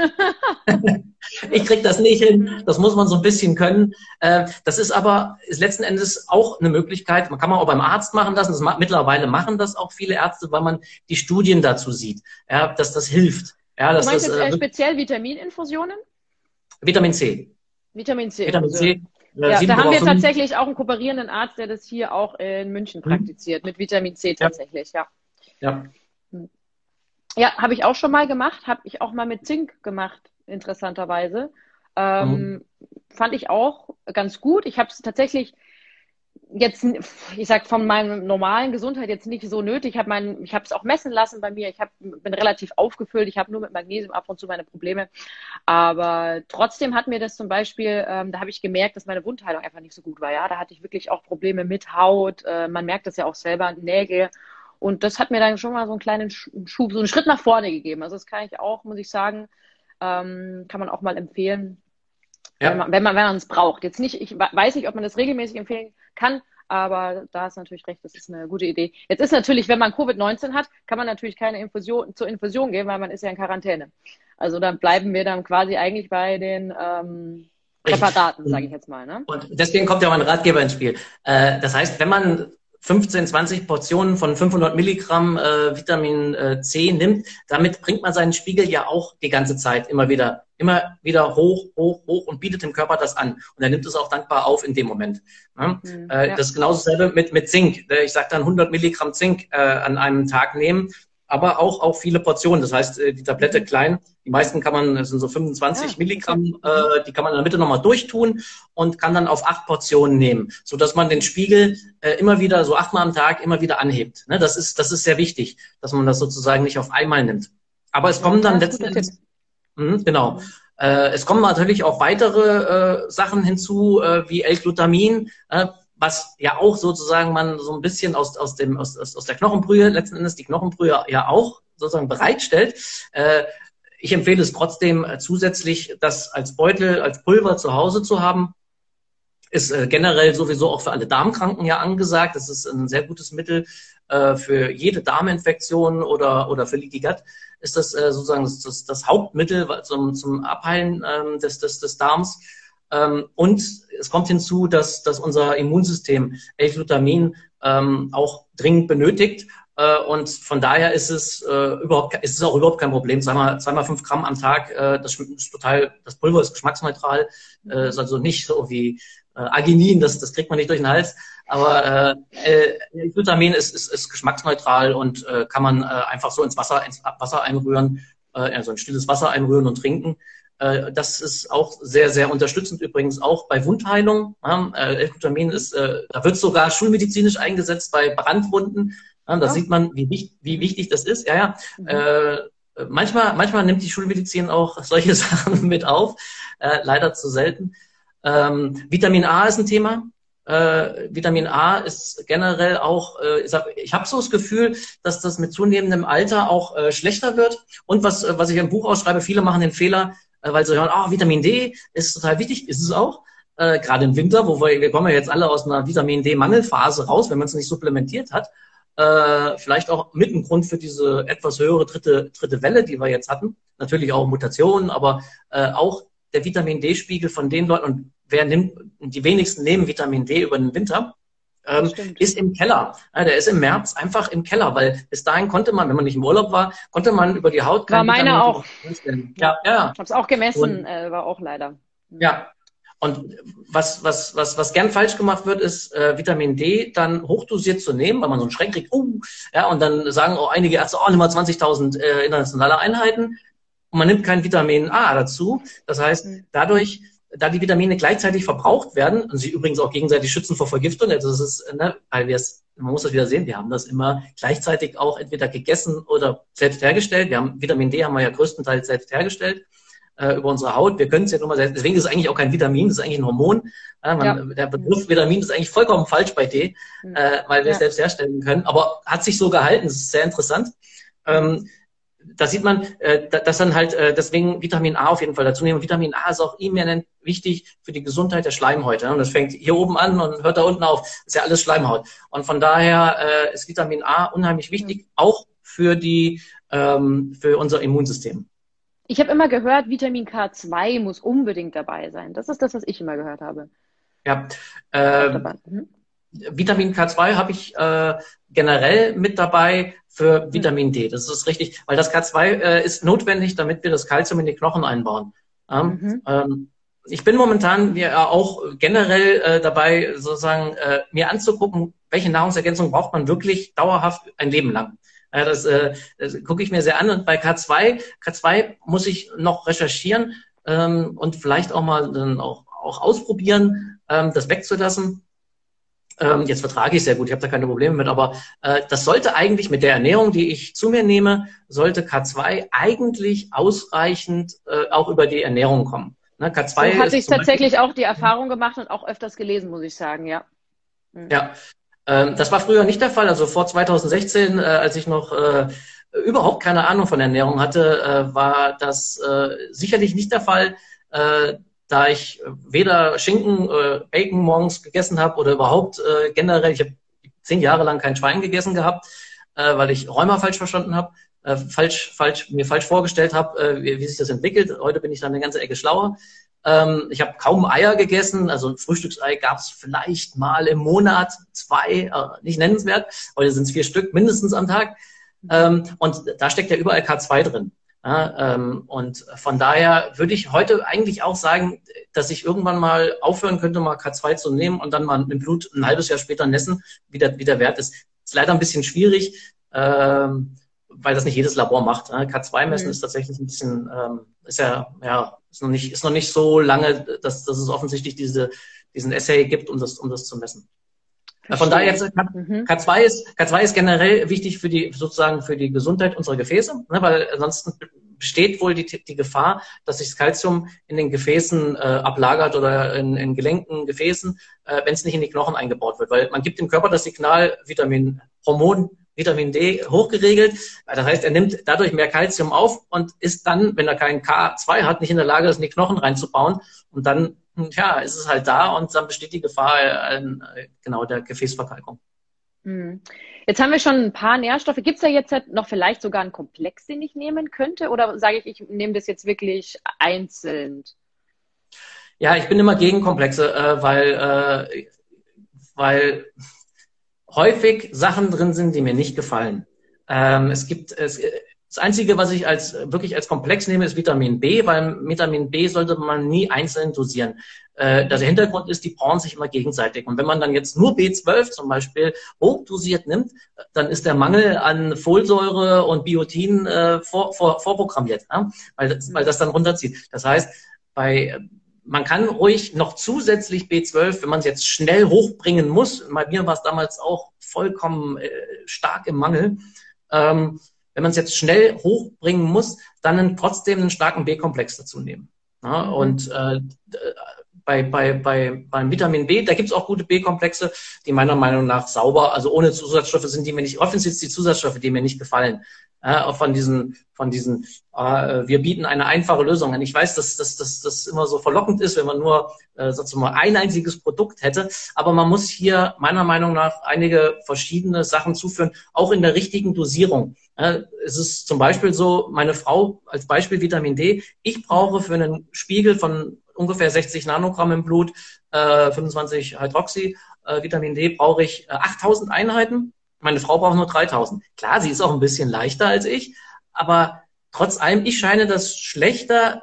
ich krieg das nicht hin. Das muss man so ein bisschen können. Äh, das ist aber ist letzten Endes auch eine Möglichkeit. Man kann man auch beim Arzt machen lassen. Das, mittlerweile machen das auch viele Ärzte, weil man die Studien dazu sieht, ja, dass das hilft. Ja, du meinst das, jetzt äh, speziell Vitamininfusionen? Vitamin C. Vitamin C. Vitamin C. Ja, da haben wir tatsächlich auch einen kooperierenden Arzt, der das hier auch in München mhm. praktiziert, mit Vitamin C tatsächlich, ja. Ja, ja. ja habe ich auch schon mal gemacht, habe ich auch mal mit Zink gemacht, interessanterweise. Ähm, mhm. Fand ich auch ganz gut. Ich habe es tatsächlich jetzt, ich sag von meiner normalen Gesundheit jetzt nicht so nötig. Ich habe es auch messen lassen bei mir. Ich hab, bin relativ aufgefüllt. Ich habe nur mit Magnesium ab und zu meine Probleme. Aber trotzdem hat mir das zum Beispiel, ähm, da habe ich gemerkt, dass meine Wundheilung einfach nicht so gut war. Ja, da hatte ich wirklich auch Probleme mit Haut. Äh, man merkt das ja auch selber, Nägel. Und das hat mir dann schon mal so einen kleinen Schub, so einen Schritt nach vorne gegeben. Also das kann ich auch, muss ich sagen, ähm, kann man auch mal empfehlen. Ja. Wenn man, wenn man, es braucht. Jetzt nicht, ich weiß nicht, ob man das regelmäßig empfehlen kann, aber da ist natürlich recht, das ist eine gute Idee. Jetzt ist natürlich, wenn man Covid-19 hat, kann man natürlich keine Infusion, zur Infusion gehen, weil man ist ja in Quarantäne. Also dann bleiben wir dann quasi eigentlich bei den ähm, Präparaten, sage ich jetzt mal. Ne? Und deswegen kommt ja mein Ratgeber ins Spiel. Äh, das heißt, wenn man 15, 20 Portionen von 500 Milligramm äh, Vitamin äh, C nimmt, damit bringt man seinen Spiegel ja auch die ganze Zeit immer wieder, immer wieder hoch, hoch, hoch und bietet dem Körper das an. Und er nimmt es auch dankbar auf in dem Moment. Ne? Mhm, äh, ja. Das ist genauso dasselbe mit, mit Zink. Ich sage dann 100 Milligramm Zink äh, an einem Tag nehmen aber auch, auch viele Portionen. Das heißt, äh, die Tablette klein, die meisten kann man, das sind so 25 ja, Milligramm, äh, die kann man in der Mitte nochmal durchtun und kann dann auf acht Portionen nehmen, so dass man den Spiegel äh, immer wieder, so achtmal am Tag, immer wieder anhebt. Ne? Das ist, das ist sehr wichtig, dass man das sozusagen nicht auf einmal nimmt. Aber es kommen dann letzten Endes, mh, genau. Äh, es kommen natürlich auch weitere äh, Sachen hinzu, äh, wie L-Glutamin. Äh, was ja auch sozusagen man so ein bisschen aus, aus, dem, aus, aus der Knochenbrühe, letzten Endes die Knochenbrühe ja auch sozusagen bereitstellt. Äh, ich empfehle es trotzdem äh, zusätzlich, das als Beutel, als Pulver zu Hause zu haben. Ist äh, generell sowieso auch für alle Darmkranken ja angesagt. Das ist ein sehr gutes Mittel äh, für jede Darminfektion oder, oder für Leaky Gut. Ist das äh, sozusagen das, das, das Hauptmittel zum, zum Abheilen ähm, des, des, des Darms. Ähm, und es kommt hinzu, dass, dass unser Immunsystem L-Glutamin ähm, auch dringend benötigt. Äh, und von daher ist es, äh, überhaupt, ist es auch überhaupt kein Problem. Zweimal, zweimal fünf Gramm am Tag, äh, das ist total, das Pulver ist geschmacksneutral, äh, ist also nicht so wie äh, Arginin, das, das kriegt man nicht durch den Hals. Aber äh, äh, Glutamin ist, ist, ist geschmacksneutral und äh, kann man äh, einfach so ins Wasser, ins Wasser einrühren, äh, also in stilles Wasser einrühren und trinken. Äh, das ist auch sehr, sehr unterstützend übrigens auch bei Wundheilung. Äh, L-Glutamin ist, äh, da wird sogar schulmedizinisch eingesetzt bei Brandwunden. Da ja. sieht man, wie, wie wichtig das ist. Ja, ja. Mhm. Äh, manchmal, manchmal nimmt die Schulmedizin auch solche Sachen mit auf. Äh, leider zu selten. Ähm, Vitamin A ist ein Thema. Äh, Vitamin A ist generell auch, äh, ich, ich habe so das Gefühl, dass das mit zunehmendem Alter auch äh, schlechter wird. Und was, was ich im Buch ausschreibe, viele machen den Fehler, äh, weil sie hören, ah, Vitamin D ist total wichtig, ist es auch. Äh, Gerade im Winter, wo wir, wir kommen ja jetzt alle aus einer Vitamin D-Mangelphase raus, wenn man es nicht supplementiert hat. Äh, vielleicht auch mit ein Grund für diese etwas höhere dritte, dritte Welle, die wir jetzt hatten. Natürlich auch Mutationen, aber äh, auch der Vitamin D-Spiegel von den Leuten, und wer nimmt, die wenigsten nehmen Vitamin D über den Winter, ähm, ist im Keller. Ja, der ist im März einfach im Keller, weil bis dahin konnte man, wenn man nicht im Urlaub war, konnte man über die Haut. War meine auch. Ja, ja. Ich habe es auch gemessen, Und, äh, war auch leider. Ja. Und was, was, was, was gern falsch gemacht wird, ist äh, Vitamin D dann hochdosiert zu nehmen, weil man so einen Schreck kriegt. Uh, ja, und dann sagen auch einige Ärzte, oh, nimm mal 20.000 äh, internationale Einheiten. Und man nimmt kein Vitamin A dazu. Das heißt, mhm. dadurch da die Vitamine gleichzeitig verbraucht werden und sie übrigens auch gegenseitig schützen vor Vergiftung, also das ist, ne, weil wir es, man muss das wieder sehen, wir haben das immer gleichzeitig auch entweder gegessen oder selbst hergestellt. Wir haben Vitamin D haben wir ja größtenteils selbst hergestellt äh, über unsere Haut. Wir können es ja nur mal selbst, deswegen ist es eigentlich auch kein Vitamin, das ist eigentlich ein Hormon. Ja, man, ja. Der Begriff Vitamin ist eigentlich vollkommen falsch bei D, äh, weil wir ja. es selbst herstellen können, aber hat sich so gehalten, das ist sehr interessant. Ähm, da sieht man, äh, dass dann halt äh, deswegen Vitamin A auf jeden Fall dazu nehmen. Vitamin A ist auch eminent wichtig für die Gesundheit der Schleimhäute. Und das fängt hier oben an und hört da unten auf. Das ist ja alles Schleimhaut. Und von daher äh, ist Vitamin A unheimlich wichtig, auch für die ähm, für unser Immunsystem. Ich habe immer gehört, Vitamin K2 muss unbedingt dabei sein. Das ist das, was ich immer gehört habe. Ja. Äh, mhm. Vitamin K2 habe ich äh, generell mit dabei für hm. Vitamin D. Das ist richtig, weil das K2 äh, ist notwendig, damit wir das Kalzium in die Knochen einbauen. Ähm, mhm. ähm, ich bin momentan ja auch generell äh, dabei, sozusagen äh, mir anzugucken, welche Nahrungsergänzung braucht man wirklich dauerhaft ein Leben lang. Ja, das, äh, das gucke ich mir sehr an. Und bei K2, K2 muss ich noch recherchieren ähm, und vielleicht auch mal dann auch, auch ausprobieren, ähm, das wegzulassen. Ähm, jetzt vertrage ich sehr gut, ich habe da keine Probleme mit, aber äh, das sollte eigentlich mit der Ernährung, die ich zu mir nehme, sollte K2 eigentlich ausreichend äh, auch über die Ernährung kommen. Ne, K2 so hatte ich tatsächlich Beispiel, auch die Erfahrung gemacht und auch öfters gelesen, muss ich sagen, ja. Mhm. Ja, ähm, das war früher nicht der Fall. Also vor 2016, äh, als ich noch äh, überhaupt keine Ahnung von Ernährung hatte, äh, war das äh, sicherlich nicht der Fall. Äh, da ich weder Schinken, äh, Bacon morgens gegessen habe oder überhaupt äh, generell, ich habe zehn Jahre lang kein Schwein gegessen gehabt, äh, weil ich Rheuma falsch verstanden habe. äh, falsch, falsch, mir falsch vorgestellt habe, äh, wie, wie sich das entwickelt. Heute bin ich dann eine ganze Ecke schlauer. Ähm, ich habe kaum Eier gegessen, also ein Frühstücksei gab es vielleicht mal im Monat zwei, äh, nicht nennenswert. Heute sind es vier Stück mindestens am Tag. Ähm, und da steckt ja überall K2 drin. Ja, ähm, und von daher würde ich heute eigentlich auch sagen, dass ich irgendwann mal aufhören könnte, mal K2 zu nehmen und dann mal im Blut ein halbes Jahr später messen, wie der, wie der Wert ist. Ist leider ein bisschen schwierig, ähm, weil das nicht jedes Labor macht. Ne? K2 messen mhm. ist tatsächlich ein bisschen, ähm, ist ja, ja, ist noch nicht, ist noch nicht so lange, dass, dass es offensichtlich diese, diesen Essay gibt, um das, um das zu messen. Verstehe. Von daher jetzt K2 mhm. ist K2 ist generell wichtig für die sozusagen für die Gesundheit unserer Gefäße, ne, weil ansonsten besteht wohl die, die Gefahr, dass sich das Kalzium in den Gefäßen äh, ablagert oder in, in Gelenken, Gefäßen, äh, wenn es nicht in die Knochen eingebaut wird, weil man gibt dem Körper das Signal Vitamin Hormon Vitamin D hochgeregelt. Das heißt, er nimmt dadurch mehr Kalzium auf und ist dann, wenn er kein K2 hat, nicht in der Lage, das in die Knochen reinzubauen. Und dann ja, ist es halt da und dann besteht die Gefahr äh, genau der Gefäßverkalkung. Hm. Jetzt haben wir schon ein paar Nährstoffe. Gibt es da jetzt halt noch vielleicht sogar einen Komplex, den ich nehmen könnte? Oder sage ich, ich nehme das jetzt wirklich einzeln? Ja, ich bin immer gegen Komplexe, äh, weil, äh, weil häufig Sachen drin sind, die mir nicht gefallen. Ähm, es gibt, es, das Einzige, was ich als wirklich als Komplex nehme, ist Vitamin B, weil Vitamin B sollte man nie einzeln dosieren. Äh, der Hintergrund ist, die brauchen sich immer gegenseitig. Und wenn man dann jetzt nur B12 zum Beispiel hochdosiert nimmt, dann ist der Mangel an Folsäure und Biotin äh, vor, vor, vorprogrammiert, ja? weil, das, weil das dann runterzieht. Das heißt, bei man kann ruhig noch zusätzlich B12, wenn man es jetzt schnell hochbringen muss, bei mir war es damals auch vollkommen äh, stark im Mangel, ähm, wenn man es jetzt schnell hochbringen muss, dann trotzdem einen starken B-Komplex dazu nehmen. Ja, mhm. Und äh, bei, bei, bei, beim Vitamin B, da gibt es auch gute B-Komplexe, die meiner Meinung nach sauber, also ohne Zusatzstoffe sind, die mir nicht, offen sind die Zusatzstoffe, die mir nicht gefallen. Auch von diesen, von diesen, äh, wir bieten eine einfache Lösung an. Ich weiß, dass das immer so verlockend ist, wenn man nur äh, sozusagen ein einziges Produkt hätte, aber man muss hier meiner Meinung nach einige verschiedene Sachen zuführen, auch in der richtigen Dosierung. Äh, es ist zum Beispiel so, meine Frau als Beispiel Vitamin D, ich brauche für einen Spiegel von ungefähr 60 Nanogramm im Blut, äh, 25 Hydroxy, äh, Vitamin D brauche ich äh, 8000 Einheiten meine Frau braucht nur 3000. Klar, sie ist auch ein bisschen leichter als ich, aber trotz allem, ich scheine das schlechter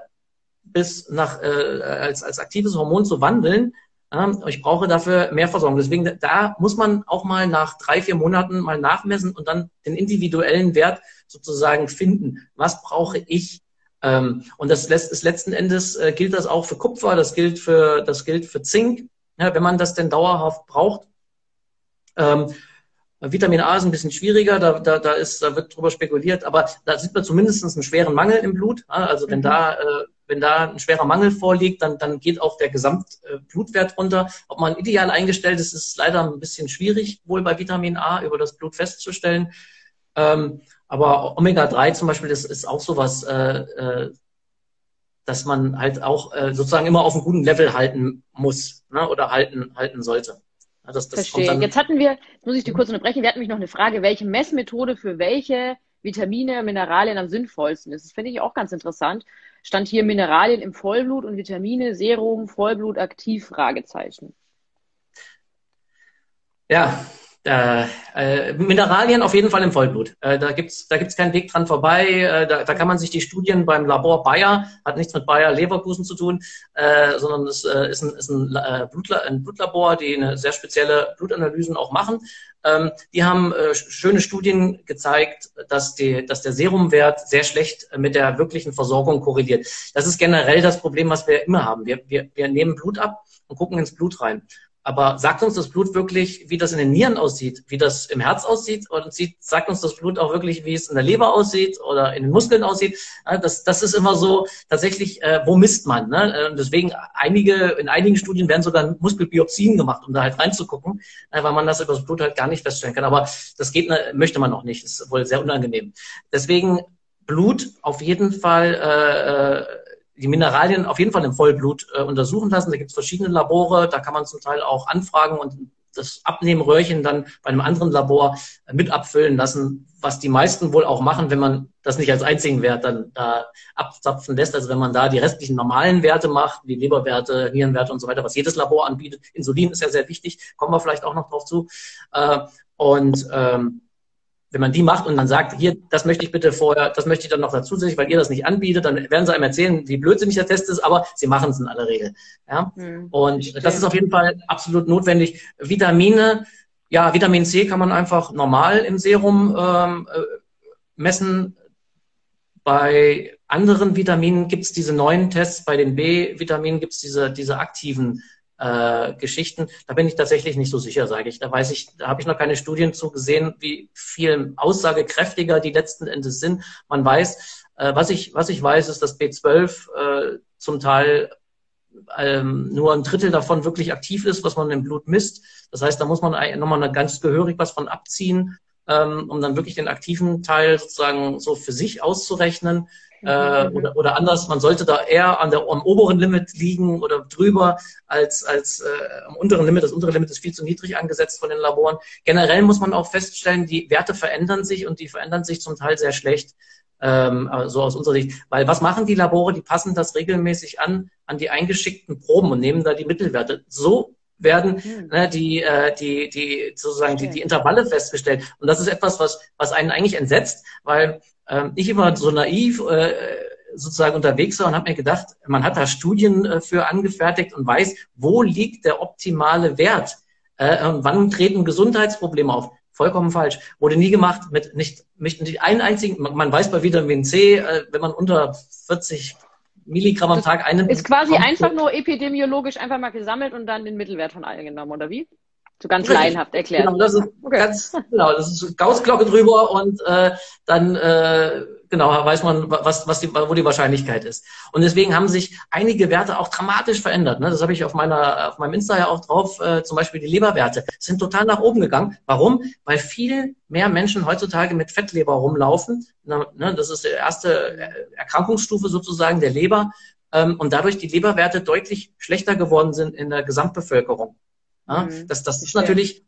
bis nach, äh, als, als aktives Hormon zu wandeln. Ähm, ich brauche dafür mehr Versorgung. Deswegen, da muss man auch mal nach drei, vier Monaten mal nachmessen und dann den individuellen Wert sozusagen finden. Was brauche ich? Ähm, und das ist letzten Endes äh, gilt das auch für Kupfer, das gilt für, das gilt für Zink. Wenn man das denn dauerhaft braucht, ähm, Vitamin A ist ein bisschen schwieriger, da, da, da, ist, da wird drüber spekuliert, aber da sieht man zumindest einen schweren Mangel im Blut. Also wenn mhm. da, äh, wenn da ein schwerer Mangel vorliegt, dann, dann geht auch der Gesamtblutwert runter. Ob man ideal eingestellt ist, ist leider ein bisschen schwierig, wohl bei Vitamin A über das Blut festzustellen. Ähm, aber Omega-3 zum Beispiel, das ist auch sowas, äh, äh, dass man halt auch äh, sozusagen immer auf einem guten Level halten muss ne, oder halten, halten sollte. Das, das Verstehe. Jetzt hatten wir, muss ich dir kurz unterbrechen, wir hatten mich noch eine Frage, welche Messmethode für welche Vitamine, Mineralien am sinnvollsten ist. Das finde ich auch ganz interessant. Stand hier Mineralien im Vollblut und Vitamine, Serum, Vollblut aktiv, Fragezeichen. Ja, äh, äh, Mineralien auf jeden Fall im Vollblut. Äh, da gibt's da gibt's keinen Weg dran vorbei. Äh, da, da kann man sich die Studien beim Labor Bayer, hat nichts mit Bayer Leverkusen zu tun, äh, sondern es ist, ein, ist ein, Blutla ein Blutlabor, die eine sehr spezielle Blutanalysen auch machen. Ähm, die haben schöne Studien gezeigt, dass, die, dass der Serumwert sehr schlecht mit der wirklichen Versorgung korreliert. Das ist generell das Problem, was wir immer haben. Wir, wir, wir nehmen Blut ab und gucken ins Blut rein. Aber sagt uns das Blut wirklich, wie das in den Nieren aussieht, wie das im Herz aussieht? Und sieht, sagt uns das Blut auch wirklich, wie es in der Leber aussieht oder in den Muskeln aussieht? Das, das ist immer so tatsächlich, äh, wo misst man? Ne? Äh, deswegen einige, in einigen Studien werden sogar Muskelbiopsien gemacht, um da halt reinzugucken, äh, weil man das über das Blut halt gar nicht feststellen kann. Aber das geht, ne, möchte man auch nicht. Das ist wohl sehr unangenehm. Deswegen Blut auf jeden Fall äh, äh die Mineralien auf jeden Fall im Vollblut äh, untersuchen lassen. Da gibt es verschiedene Labore, da kann man zum Teil auch anfragen und das Abnehmröhrchen dann bei einem anderen Labor mit abfüllen lassen, was die meisten wohl auch machen, wenn man das nicht als einzigen Wert dann da abzapfen lässt. Also wenn man da die restlichen normalen Werte macht, wie Leberwerte, Nierenwerte und so weiter, was jedes Labor anbietet. Insulin ist ja sehr wichtig, kommen wir vielleicht auch noch drauf zu. Äh, und ähm, wenn man die macht und dann sagt, hier, das möchte ich bitte vorher, das möchte ich dann noch dazu zusätzlich, weil ihr das nicht anbietet, dann werden sie einem erzählen, wie blödsinnig der Test ist, aber sie machen es in aller Regel. Ja? Mhm, und stimmt. das ist auf jeden Fall absolut notwendig. Vitamine, ja, Vitamin C kann man einfach normal im Serum ähm, äh, messen. Bei anderen Vitaminen gibt es diese neuen Tests, bei den B-Vitaminen gibt es diese, diese aktiven äh, Geschichten. Da bin ich tatsächlich nicht so sicher, sage ich. Da weiß ich, da habe ich noch keine Studien zu gesehen, wie viel aussagekräftiger die letzten Endes sind. Man weiß, äh, was ich was ich weiß, ist, dass B12 äh, zum Teil ähm, nur ein Drittel davon wirklich aktiv ist, was man im Blut misst. Das heißt, da muss man nochmal ganz gehörig was von abziehen, ähm, um dann wirklich den aktiven Teil sozusagen so für sich auszurechnen. Äh, oder, oder anders, man sollte da eher an der, am oberen Limit liegen oder drüber als, als äh, am unteren Limit. Das untere Limit ist viel zu niedrig angesetzt von den Laboren. Generell muss man auch feststellen, die Werte verändern sich und die verändern sich zum Teil sehr schlecht. Ähm, so aus unserer Sicht. Weil was machen die Labore? Die passen das regelmäßig an, an die eingeschickten Proben und nehmen da die Mittelwerte. So werden mhm. ne, die, äh, die, die sozusagen die, die Intervalle festgestellt. Und das ist etwas, was, was einen eigentlich entsetzt, weil ähm, ich immer so naiv äh, sozusagen unterwegs war und habe mir gedacht, man hat da Studien äh, für angefertigt und weiß, wo liegt der optimale Wert äh, und wann treten Gesundheitsprobleme auf. Vollkommen falsch. Wurde nie gemacht mit nicht, nicht, nicht einen einzigen, man, man weiß bei Vitamin C, äh, wenn man unter 40 Milligramm am Tag einen. Ist quasi einfach nur epidemiologisch einfach mal gesammelt und dann den Mittelwert von allen genommen, oder wie? So ganz Richtig. laienhaft erklärt. Genau, das ist okay. ganz, genau, das ist Gaußglocke drüber und äh, dann äh, genau weiß man, was, was die, wo die Wahrscheinlichkeit ist. Und deswegen haben sich einige Werte auch dramatisch verändert. Ne? Das habe ich auf meiner, auf meinem Insta ja auch drauf. Äh, zum Beispiel die Leberwerte sind total nach oben gegangen. Warum? Weil viel mehr Menschen heutzutage mit Fettleber rumlaufen. Na, ne? Das ist die erste Erkrankungsstufe sozusagen der Leber. Ähm, und dadurch die Leberwerte deutlich schlechter geworden sind in der Gesamtbevölkerung. Ja, mhm. das, das ist natürlich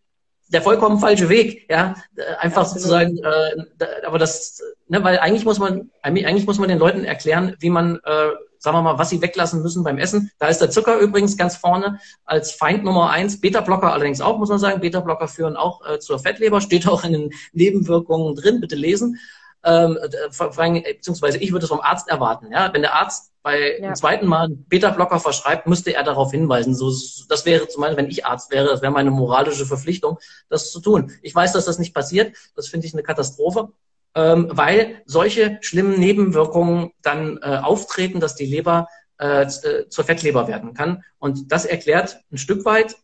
der vollkommen falsche Weg, ja, einfach ja, sozusagen, äh, aber das, ne, weil eigentlich muss man, eigentlich muss man den Leuten erklären, wie man, äh, sagen wir mal, was sie weglassen müssen beim Essen. Da ist der Zucker übrigens ganz vorne als Feind Nummer eins, Beta-Blocker allerdings auch, muss man sagen. Beta-Blocker führen auch äh, zur Fettleber, steht auch in den Nebenwirkungen drin, bitte lesen. Ähm, äh, beziehungsweise ich würde es vom Arzt erwarten. Ja? Wenn der Arzt bei ja. dem zweiten Mal einen Beta-Blocker verschreibt, müsste er darauf hinweisen. So, das wäre zum Beispiel, wenn ich Arzt wäre, das wäre meine moralische Verpflichtung, das zu tun. Ich weiß, dass das nicht passiert. Das finde ich eine Katastrophe, ähm, weil solche schlimmen Nebenwirkungen dann äh, auftreten, dass die Leber äh, äh zur Fettleber werden kann. Und das erklärt ein Stück weit,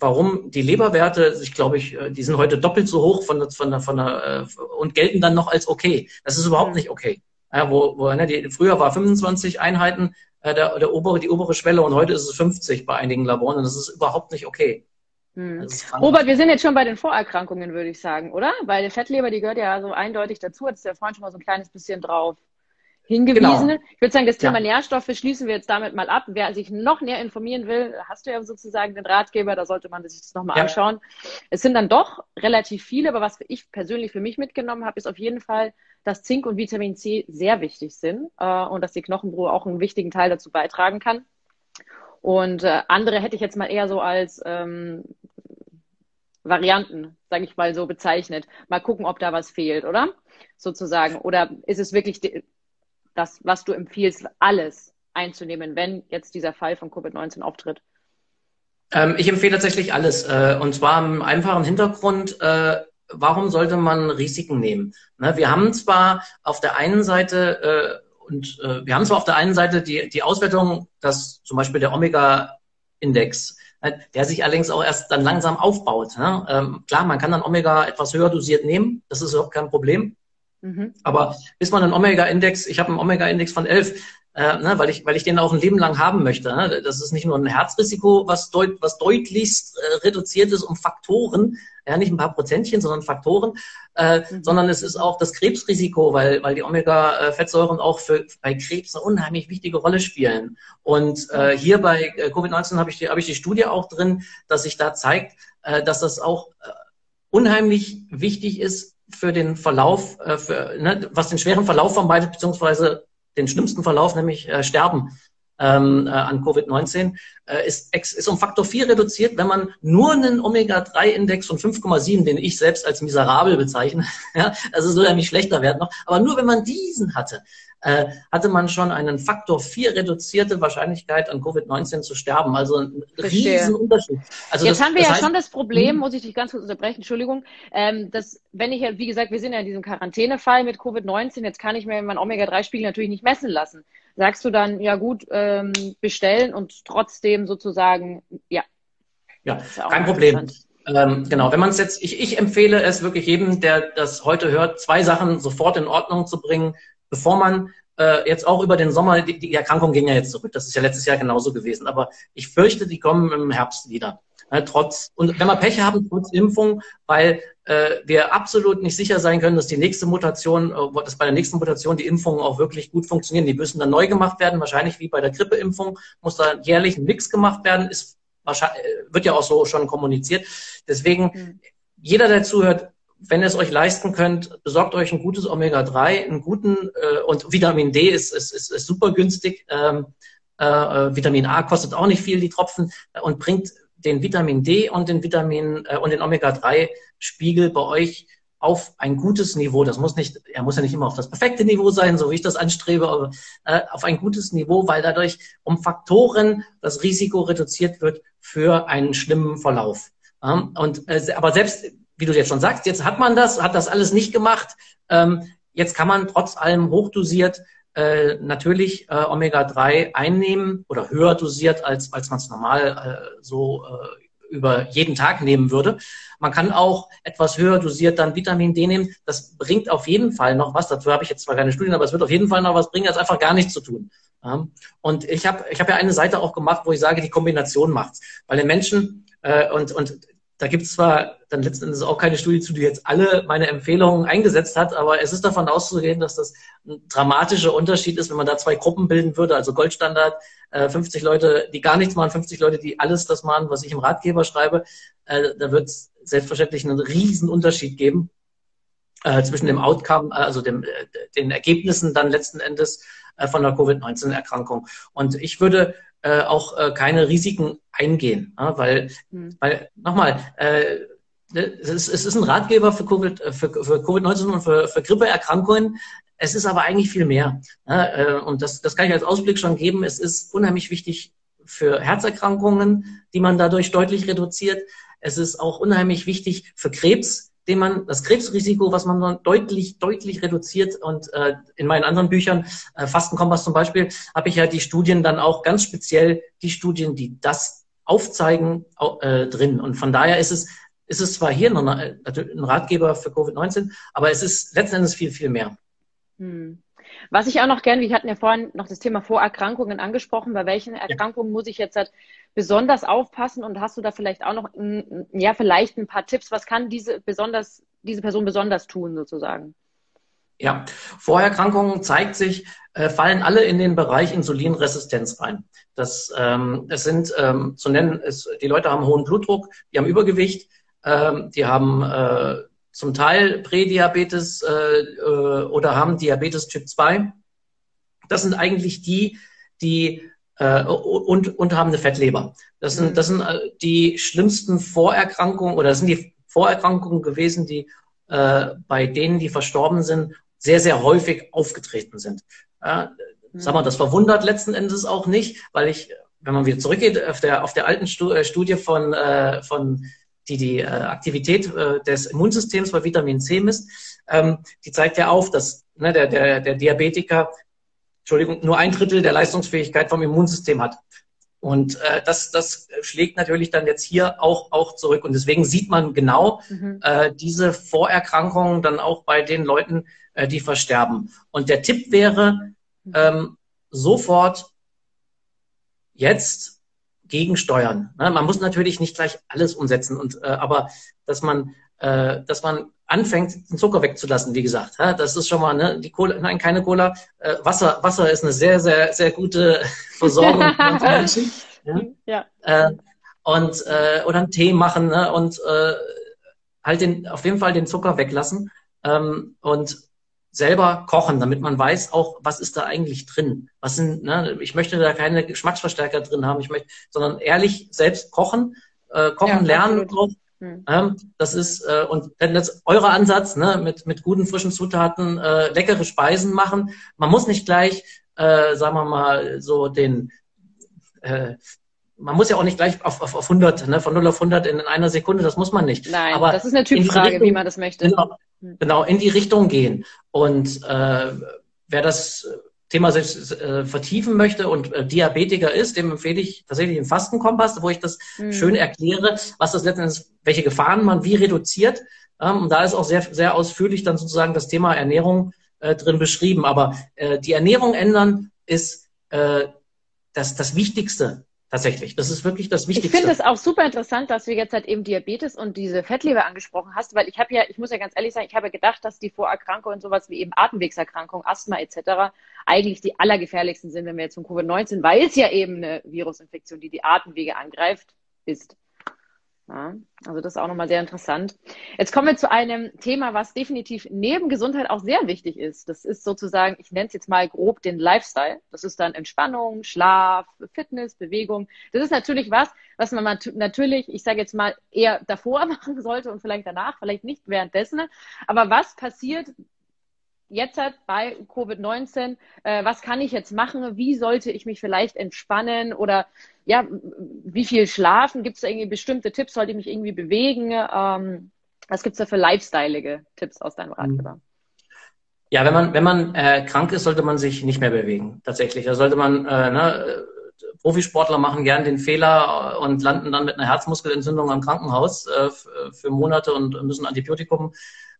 warum die Leberwerte, ich glaube ich, äh, die sind heute doppelt so hoch von der, von der, von der, äh, und gelten dann noch als okay. Das ist überhaupt nicht okay. Ja, wo, wo ne, die, früher war 25 Einheiten äh, der, der obere, die obere Schwelle und heute ist es 50 bei einigen Laboren und das ist überhaupt nicht okay. Hm. Robert, wir sind jetzt schon bei den Vorerkrankungen, würde ich sagen, oder? Weil die Fettleber, die gehört ja so eindeutig dazu, hat es der Freund schon mal so ein kleines bisschen drauf hingewiesen. Genau. Ich würde sagen, das Thema ja. Nährstoffe schließen wir jetzt damit mal ab. Wer sich noch näher informieren will, hast du ja sozusagen den Ratgeber, da sollte man sich das nochmal ja. anschauen. Es sind dann doch relativ viele, aber was ich persönlich für mich mitgenommen habe, ist auf jeden Fall, dass Zink und Vitamin C sehr wichtig sind äh, und dass die Knochenbrühe auch einen wichtigen Teil dazu beitragen kann. Und äh, andere hätte ich jetzt mal eher so als ähm, Varianten, sage ich mal so bezeichnet. Mal gucken, ob da was fehlt, oder? Sozusagen. Oder ist es wirklich das, was du empfiehlst, alles einzunehmen, wenn jetzt dieser Fall von Covid-19 auftritt? Ähm, ich empfehle tatsächlich alles. Äh, und zwar im einfachen Hintergrund, äh, warum sollte man Risiken nehmen? Ne, wir haben zwar auf der einen Seite äh, und äh, wir haben zwar auf der einen Seite die, die Auswertung, dass zum Beispiel der Omega-Index, äh, der sich allerdings auch erst dann langsam aufbaut. Ne? Ähm, klar, man kann dann Omega etwas höher dosiert nehmen, das ist überhaupt kein Problem. Mhm. Aber bis man einen Omega-Index, ich habe einen Omega-Index von 11, äh, ne, weil, ich, weil ich den auch ein Leben lang haben möchte. Ne? Das ist nicht nur ein Herzrisiko, was, deut, was deutlichst äh, reduziert ist um Faktoren, ja, nicht ein paar Prozentchen, sondern Faktoren, äh, mhm. sondern es ist auch das Krebsrisiko, weil, weil die Omega-Fettsäuren auch für, bei Krebs eine unheimlich wichtige Rolle spielen. Und äh, hier bei äh, Covid-19 habe ich, die, hab ich die Studie auch drin, dass sich da zeigt, äh, dass das auch äh, unheimlich wichtig ist für den Verlauf, äh, für, ne, was den schweren Verlauf vermeidet, beziehungsweise den schlimmsten Verlauf, nämlich äh, Sterben ähm, äh, an Covid-19, äh, ist, ist um Faktor 4 reduziert, wenn man nur einen Omega-3-Index von 5,7, den ich selbst als miserabel bezeichne, ja, also so nämlich schlechter Wert noch, aber nur wenn man diesen hatte, äh, hatte man schon einen Faktor 4 reduzierte Wahrscheinlichkeit an Covid-19 zu sterben. Also ein riesen Unterschied. Also Jetzt das, haben wir ja heißt, schon das Problem, hm? muss ich dich ganz kurz unterbrechen, Entschuldigung, ähm, dass wenn ich ja, wie gesagt, wir sind ja in diesem Quarantänefall mit Covid-19, jetzt kann ich mir meinen Omega-3-Spiegel natürlich nicht messen lassen. Sagst du dann, ja gut, ähm, bestellen und trotzdem sozusagen, ja. Ja, kein Problem. Ähm, genau, wenn man es jetzt, ich, ich empfehle es wirklich jedem, der das heute hört, zwei Sachen sofort in Ordnung zu bringen bevor man äh, jetzt auch über den Sommer, die, die Erkrankung ging ja jetzt zurück, das ist ja letztes Jahr genauso gewesen, aber ich fürchte, die kommen im Herbst wieder. Ne, trotz, und wenn wir Pech haben, trotz Impfung, weil äh, wir absolut nicht sicher sein können, dass die nächste Mutation, äh, dass bei der nächsten Mutation die Impfungen auch wirklich gut funktionieren. Die müssen dann neu gemacht werden, wahrscheinlich wie bei der Grippeimpfung, muss da jährlich ein Mix gemacht werden, ist wahrscheinlich, äh, wird ja auch so schon kommuniziert. Deswegen, mhm. jeder, der zuhört, wenn ihr es euch leisten könnt, besorgt euch ein gutes Omega-3, einen guten, äh, und Vitamin D ist, ist, ist, ist super günstig. Ähm, äh, äh Vitamin A kostet auch nicht viel, die Tropfen, äh, und bringt den Vitamin D und den Vitamin äh, und den Omega-3-Spiegel bei euch auf ein gutes Niveau. Das muss nicht, er muss ja nicht immer auf das perfekte Niveau sein, so wie ich das anstrebe, aber äh, auf ein gutes Niveau, weil dadurch um Faktoren das Risiko reduziert wird für einen schlimmen Verlauf. Ähm, und, äh, aber selbst wie du jetzt schon sagst, jetzt hat man das, hat das alles nicht gemacht. Ähm, jetzt kann man trotz allem hochdosiert äh, natürlich äh, Omega-3 einnehmen oder höher dosiert, als, als man es normal äh, so äh, über jeden Tag nehmen würde. Man kann auch etwas höher dosiert dann Vitamin D nehmen. Das bringt auf jeden Fall noch was. Dazu habe ich jetzt zwar keine Studien, aber es wird auf jeden Fall noch was bringen, als einfach gar nichts zu tun. Ja? Und ich habe ich hab ja eine Seite auch gemacht, wo ich sage, die Kombination macht's. Weil den Menschen, äh, und, und da gibt es zwar dann letzten Endes auch keine Studie zu, die jetzt alle meine Empfehlungen eingesetzt hat, aber es ist davon auszugehen, dass das ein dramatischer Unterschied ist, wenn man da zwei Gruppen bilden würde, also Goldstandard, äh, 50 Leute, die gar nichts machen, 50 Leute, die alles das machen, was ich im Ratgeber schreibe, äh, da wird es selbstverständlich einen riesen Unterschied geben äh, zwischen dem Outcome, äh, also dem, äh, den Ergebnissen dann letzten Endes äh, von der Covid-19-Erkrankung. Und ich würde äh, auch äh, keine Risiken eingehen. Ja, weil, mhm. weil nochmal, äh, es ist, es ist ein Ratgeber für Covid, äh, für, für Covid-19 und für, für Grippeerkrankungen. Es ist aber eigentlich viel mehr. Ja, äh, und das, das kann ich als Ausblick schon geben. Es ist unheimlich wichtig für Herzerkrankungen, die man dadurch deutlich reduziert. Es ist auch unheimlich wichtig für Krebs, den man, das Krebsrisiko, was man deutlich, deutlich reduziert. Und äh, in meinen anderen Büchern, äh, Fastenkompass zum Beispiel, habe ich ja die Studien dann auch ganz speziell, die Studien, die das aufzeigen, äh, drin. Und von daher ist es, ist es zwar hier noch eine, ein Ratgeber für Covid-19, aber es ist letzten Endes viel, viel mehr. Hm. Was ich auch noch gerne, wir hatten ja vorhin noch das Thema Vorerkrankungen angesprochen, bei welchen Erkrankungen ja. muss ich jetzt halt besonders aufpassen und hast du da vielleicht auch noch, ja, vielleicht ein paar Tipps, was kann diese besonders, diese Person besonders tun sozusagen? Ja, Vorerkrankungen zeigt sich, äh, fallen alle in den Bereich Insulinresistenz rein. Das, ähm, es sind ähm, zu nennen, es, die Leute haben hohen Blutdruck, die haben Übergewicht, ähm, die haben äh, zum Teil Prädiabetes äh, äh, oder haben Diabetes Typ 2. Das sind eigentlich die, die äh, und, und haben eine Fettleber. Das sind, das sind äh, die schlimmsten Vorerkrankungen oder das sind die Vorerkrankungen gewesen, die äh, bei denen, die verstorben sind, sehr, sehr häufig aufgetreten sind. Äh, sag mal, das verwundert letzten Endes auch nicht, weil ich, wenn man wieder zurückgeht auf der, auf der alten äh, Studie von, äh, von die die äh, Aktivität äh, des Immunsystems bei Vitamin C misst, ähm, die zeigt ja auf, dass ne, der, der, der Diabetiker Entschuldigung, nur ein Drittel der Leistungsfähigkeit vom Immunsystem hat. Und äh, das, das schlägt natürlich dann jetzt hier auch, auch zurück. Und deswegen sieht man genau mhm. äh, diese Vorerkrankungen dann auch bei den Leuten, äh, die versterben. Und der Tipp wäre, mhm. ähm, sofort jetzt gegensteuern. Ne? Man muss natürlich nicht gleich alles umsetzen, und, äh, aber dass man, äh, dass man anfängt, den Zucker wegzulassen, wie gesagt. Ja? Das ist schon mal, ne? die Cola, nein, keine Cola. Äh, Wasser, Wasser ist eine sehr, sehr, sehr gute Versorgung für Menschen. Ja? ja. Äh, und, äh, oder einen Tee machen ne? und äh, halt den, auf jeden Fall den Zucker weglassen ähm, und selber kochen, damit man weiß auch, was ist da eigentlich drin. Was sind, ne, ich möchte da keine Geschmacksverstärker drin haben, ich möchte, sondern ehrlich selbst kochen, äh, kochen ja, lernen auch. Hm. Ähm, das ist, äh, und wenn das euer Ansatz, ne, mit, mit guten frischen Zutaten äh, leckere Speisen machen, man muss nicht gleich, äh, sagen wir mal, so den, äh, man muss ja auch nicht gleich auf, auf, auf 100, ne, von 0 auf 100 in einer Sekunde, das muss man nicht. Nein, Aber das ist eine Typfrage, wie man das möchte. Genau. Genau, in die Richtung gehen. Und äh, wer das Thema selbst äh, vertiefen möchte und äh, Diabetiker ist, dem empfehle ich tatsächlich den Fastenkompass, wo ich das mhm. schön erkläre, was das letztendlich, welche Gefahren man wie reduziert. Ähm, und da ist auch sehr, sehr ausführlich dann sozusagen das Thema Ernährung äh, drin beschrieben. Aber äh, die Ernährung ändern ist äh, das, das Wichtigste Tatsächlich, das ist wirklich das Wichtigste. Ich finde es auch super interessant, dass du jetzt halt eben Diabetes und diese Fettleber angesprochen hast, weil ich habe ja, ich muss ja ganz ehrlich sagen, ich habe gedacht, dass die Vorerkrankungen und sowas wie eben Atemwegserkrankung, Asthma etc. eigentlich die allergefährlichsten sind, wenn wir jetzt zum Covid-19, weil es ja eben eine Virusinfektion, die die Atemwege angreift, ist. Ja, also das ist auch nochmal sehr interessant. Jetzt kommen wir zu einem Thema, was definitiv neben Gesundheit auch sehr wichtig ist. Das ist sozusagen, ich nenne es jetzt mal grob den Lifestyle. Das ist dann Entspannung, Schlaf, Fitness, Bewegung. Das ist natürlich was, was man natürlich, ich sage jetzt mal, eher davor machen sollte und vielleicht danach, vielleicht nicht währenddessen. Aber was passiert, jetzt halt bei Covid-19, äh, was kann ich jetzt machen? Wie sollte ich mich vielleicht entspannen oder ja, wie viel schlafen? Gibt es da irgendwie bestimmte Tipps? Sollte ich mich irgendwie bewegen? Ähm, was gibt es da für lifestyleige Tipps aus deinem Ratgeber? Ja, wenn man, wenn man äh, krank ist, sollte man sich nicht mehr bewegen, tatsächlich. Da sollte man, äh, ne, Profisportler machen gern den Fehler und landen dann mit einer Herzmuskelentzündung am Krankenhaus äh, für Monate und müssen Antibiotikum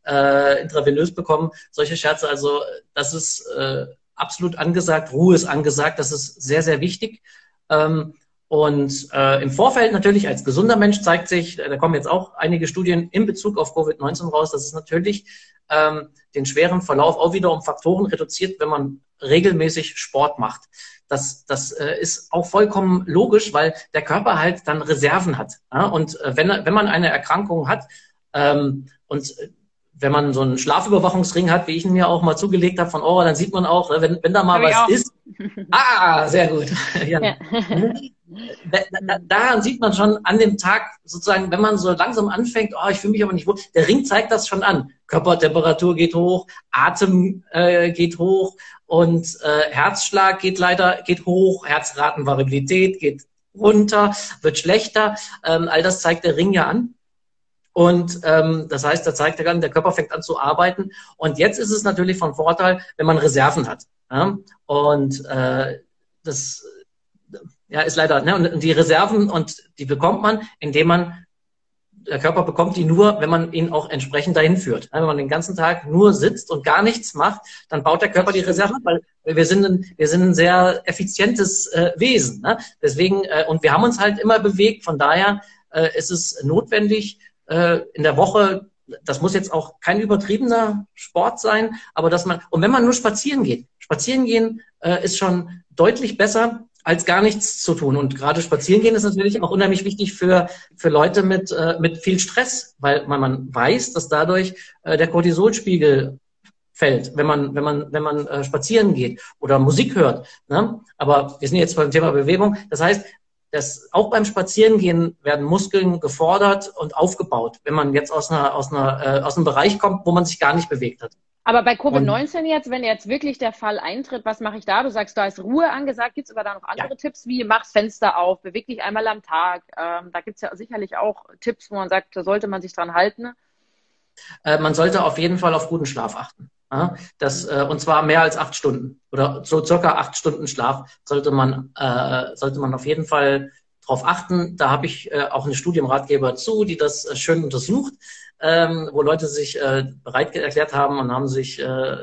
äh, intravenös bekommen. Solche Scherze, also das ist äh, absolut angesagt. Ruhe ist angesagt. Das ist sehr, sehr wichtig. Ähm, und äh, im Vorfeld natürlich als gesunder Mensch zeigt sich, da kommen jetzt auch einige Studien in Bezug auf Covid-19 raus, dass es natürlich ähm, den schweren Verlauf auch wieder um Faktoren reduziert, wenn man regelmäßig Sport macht. Das, das äh, ist auch vollkommen logisch, weil der Körper halt dann Reserven hat. Ja? Und äh, wenn, wenn man eine Erkrankung hat ähm, und wenn man so einen Schlafüberwachungsring hat, wie ich ihn mir auch mal zugelegt habe von Aura, dann sieht man auch, ne, wenn, wenn da mal Hab was ist. Ah, sehr gut. ja. ja. daran sieht man schon an dem Tag sozusagen, wenn man so langsam anfängt, oh, ich fühle mich aber nicht wohl, der Ring zeigt das schon an. Körpertemperatur geht hoch, Atem äh, geht hoch und äh, Herzschlag geht leider geht hoch, Herzratenvariabilität geht runter, wird schlechter. Ähm, all das zeigt der Ring ja an. Und ähm, das heißt, da zeigt er dann, der Körper fängt an zu arbeiten. Und jetzt ist es natürlich von Vorteil, wenn man Reserven hat. Ja? Und äh, das ja, ist leider, ne? Und die Reserven und die bekommt man, indem man, der Körper bekommt die nur, wenn man ihn auch entsprechend dahin führt. Wenn man den ganzen Tag nur sitzt und gar nichts macht, dann baut der Körper die Reserven, weil wir sind ein, wir sind ein sehr effizientes äh, Wesen. Ne? Deswegen, äh, und wir haben uns halt immer bewegt, von daher äh, ist es notwendig, äh, in der Woche das muss jetzt auch kein übertriebener Sport sein, aber dass man, und wenn man nur spazieren geht, spazieren gehen äh, ist schon deutlich besser, als gar nichts zu tun. Und gerade spazieren gehen ist natürlich auch unheimlich wichtig für, für Leute mit, äh, mit viel Stress, weil man, man weiß, dass dadurch äh, der Cortisolspiegel fällt, wenn man, wenn man, wenn man äh, spazieren geht oder Musik hört. Ne? Aber wir sind jetzt beim Thema Bewegung. Das heißt, dass auch beim Spazierengehen werden Muskeln gefordert und aufgebaut, wenn man jetzt aus einer, aus einer, äh, aus einem Bereich kommt, wo man sich gar nicht bewegt hat. Aber bei Covid-19 jetzt, wenn jetzt wirklich der Fall eintritt, was mache ich da? Du sagst, da ist Ruhe angesagt. Gibt es aber da noch andere ja. Tipps, wie mach's Fenster auf, beweg dich einmal am Tag? Ähm, da gibt es ja sicherlich auch Tipps, wo man sagt, da sollte man sich dran halten. Äh, man sollte auf jeden Fall auf guten Schlaf achten. Das, äh, und zwar mehr als acht Stunden oder so circa acht Stunden Schlaf sollte man, äh, sollte man auf jeden Fall darauf achten. Da habe ich äh, auch eine Studie im Ratgeber zu, die das äh, schön untersucht ähm, wo Leute sich äh, bereit erklärt haben und haben sich äh,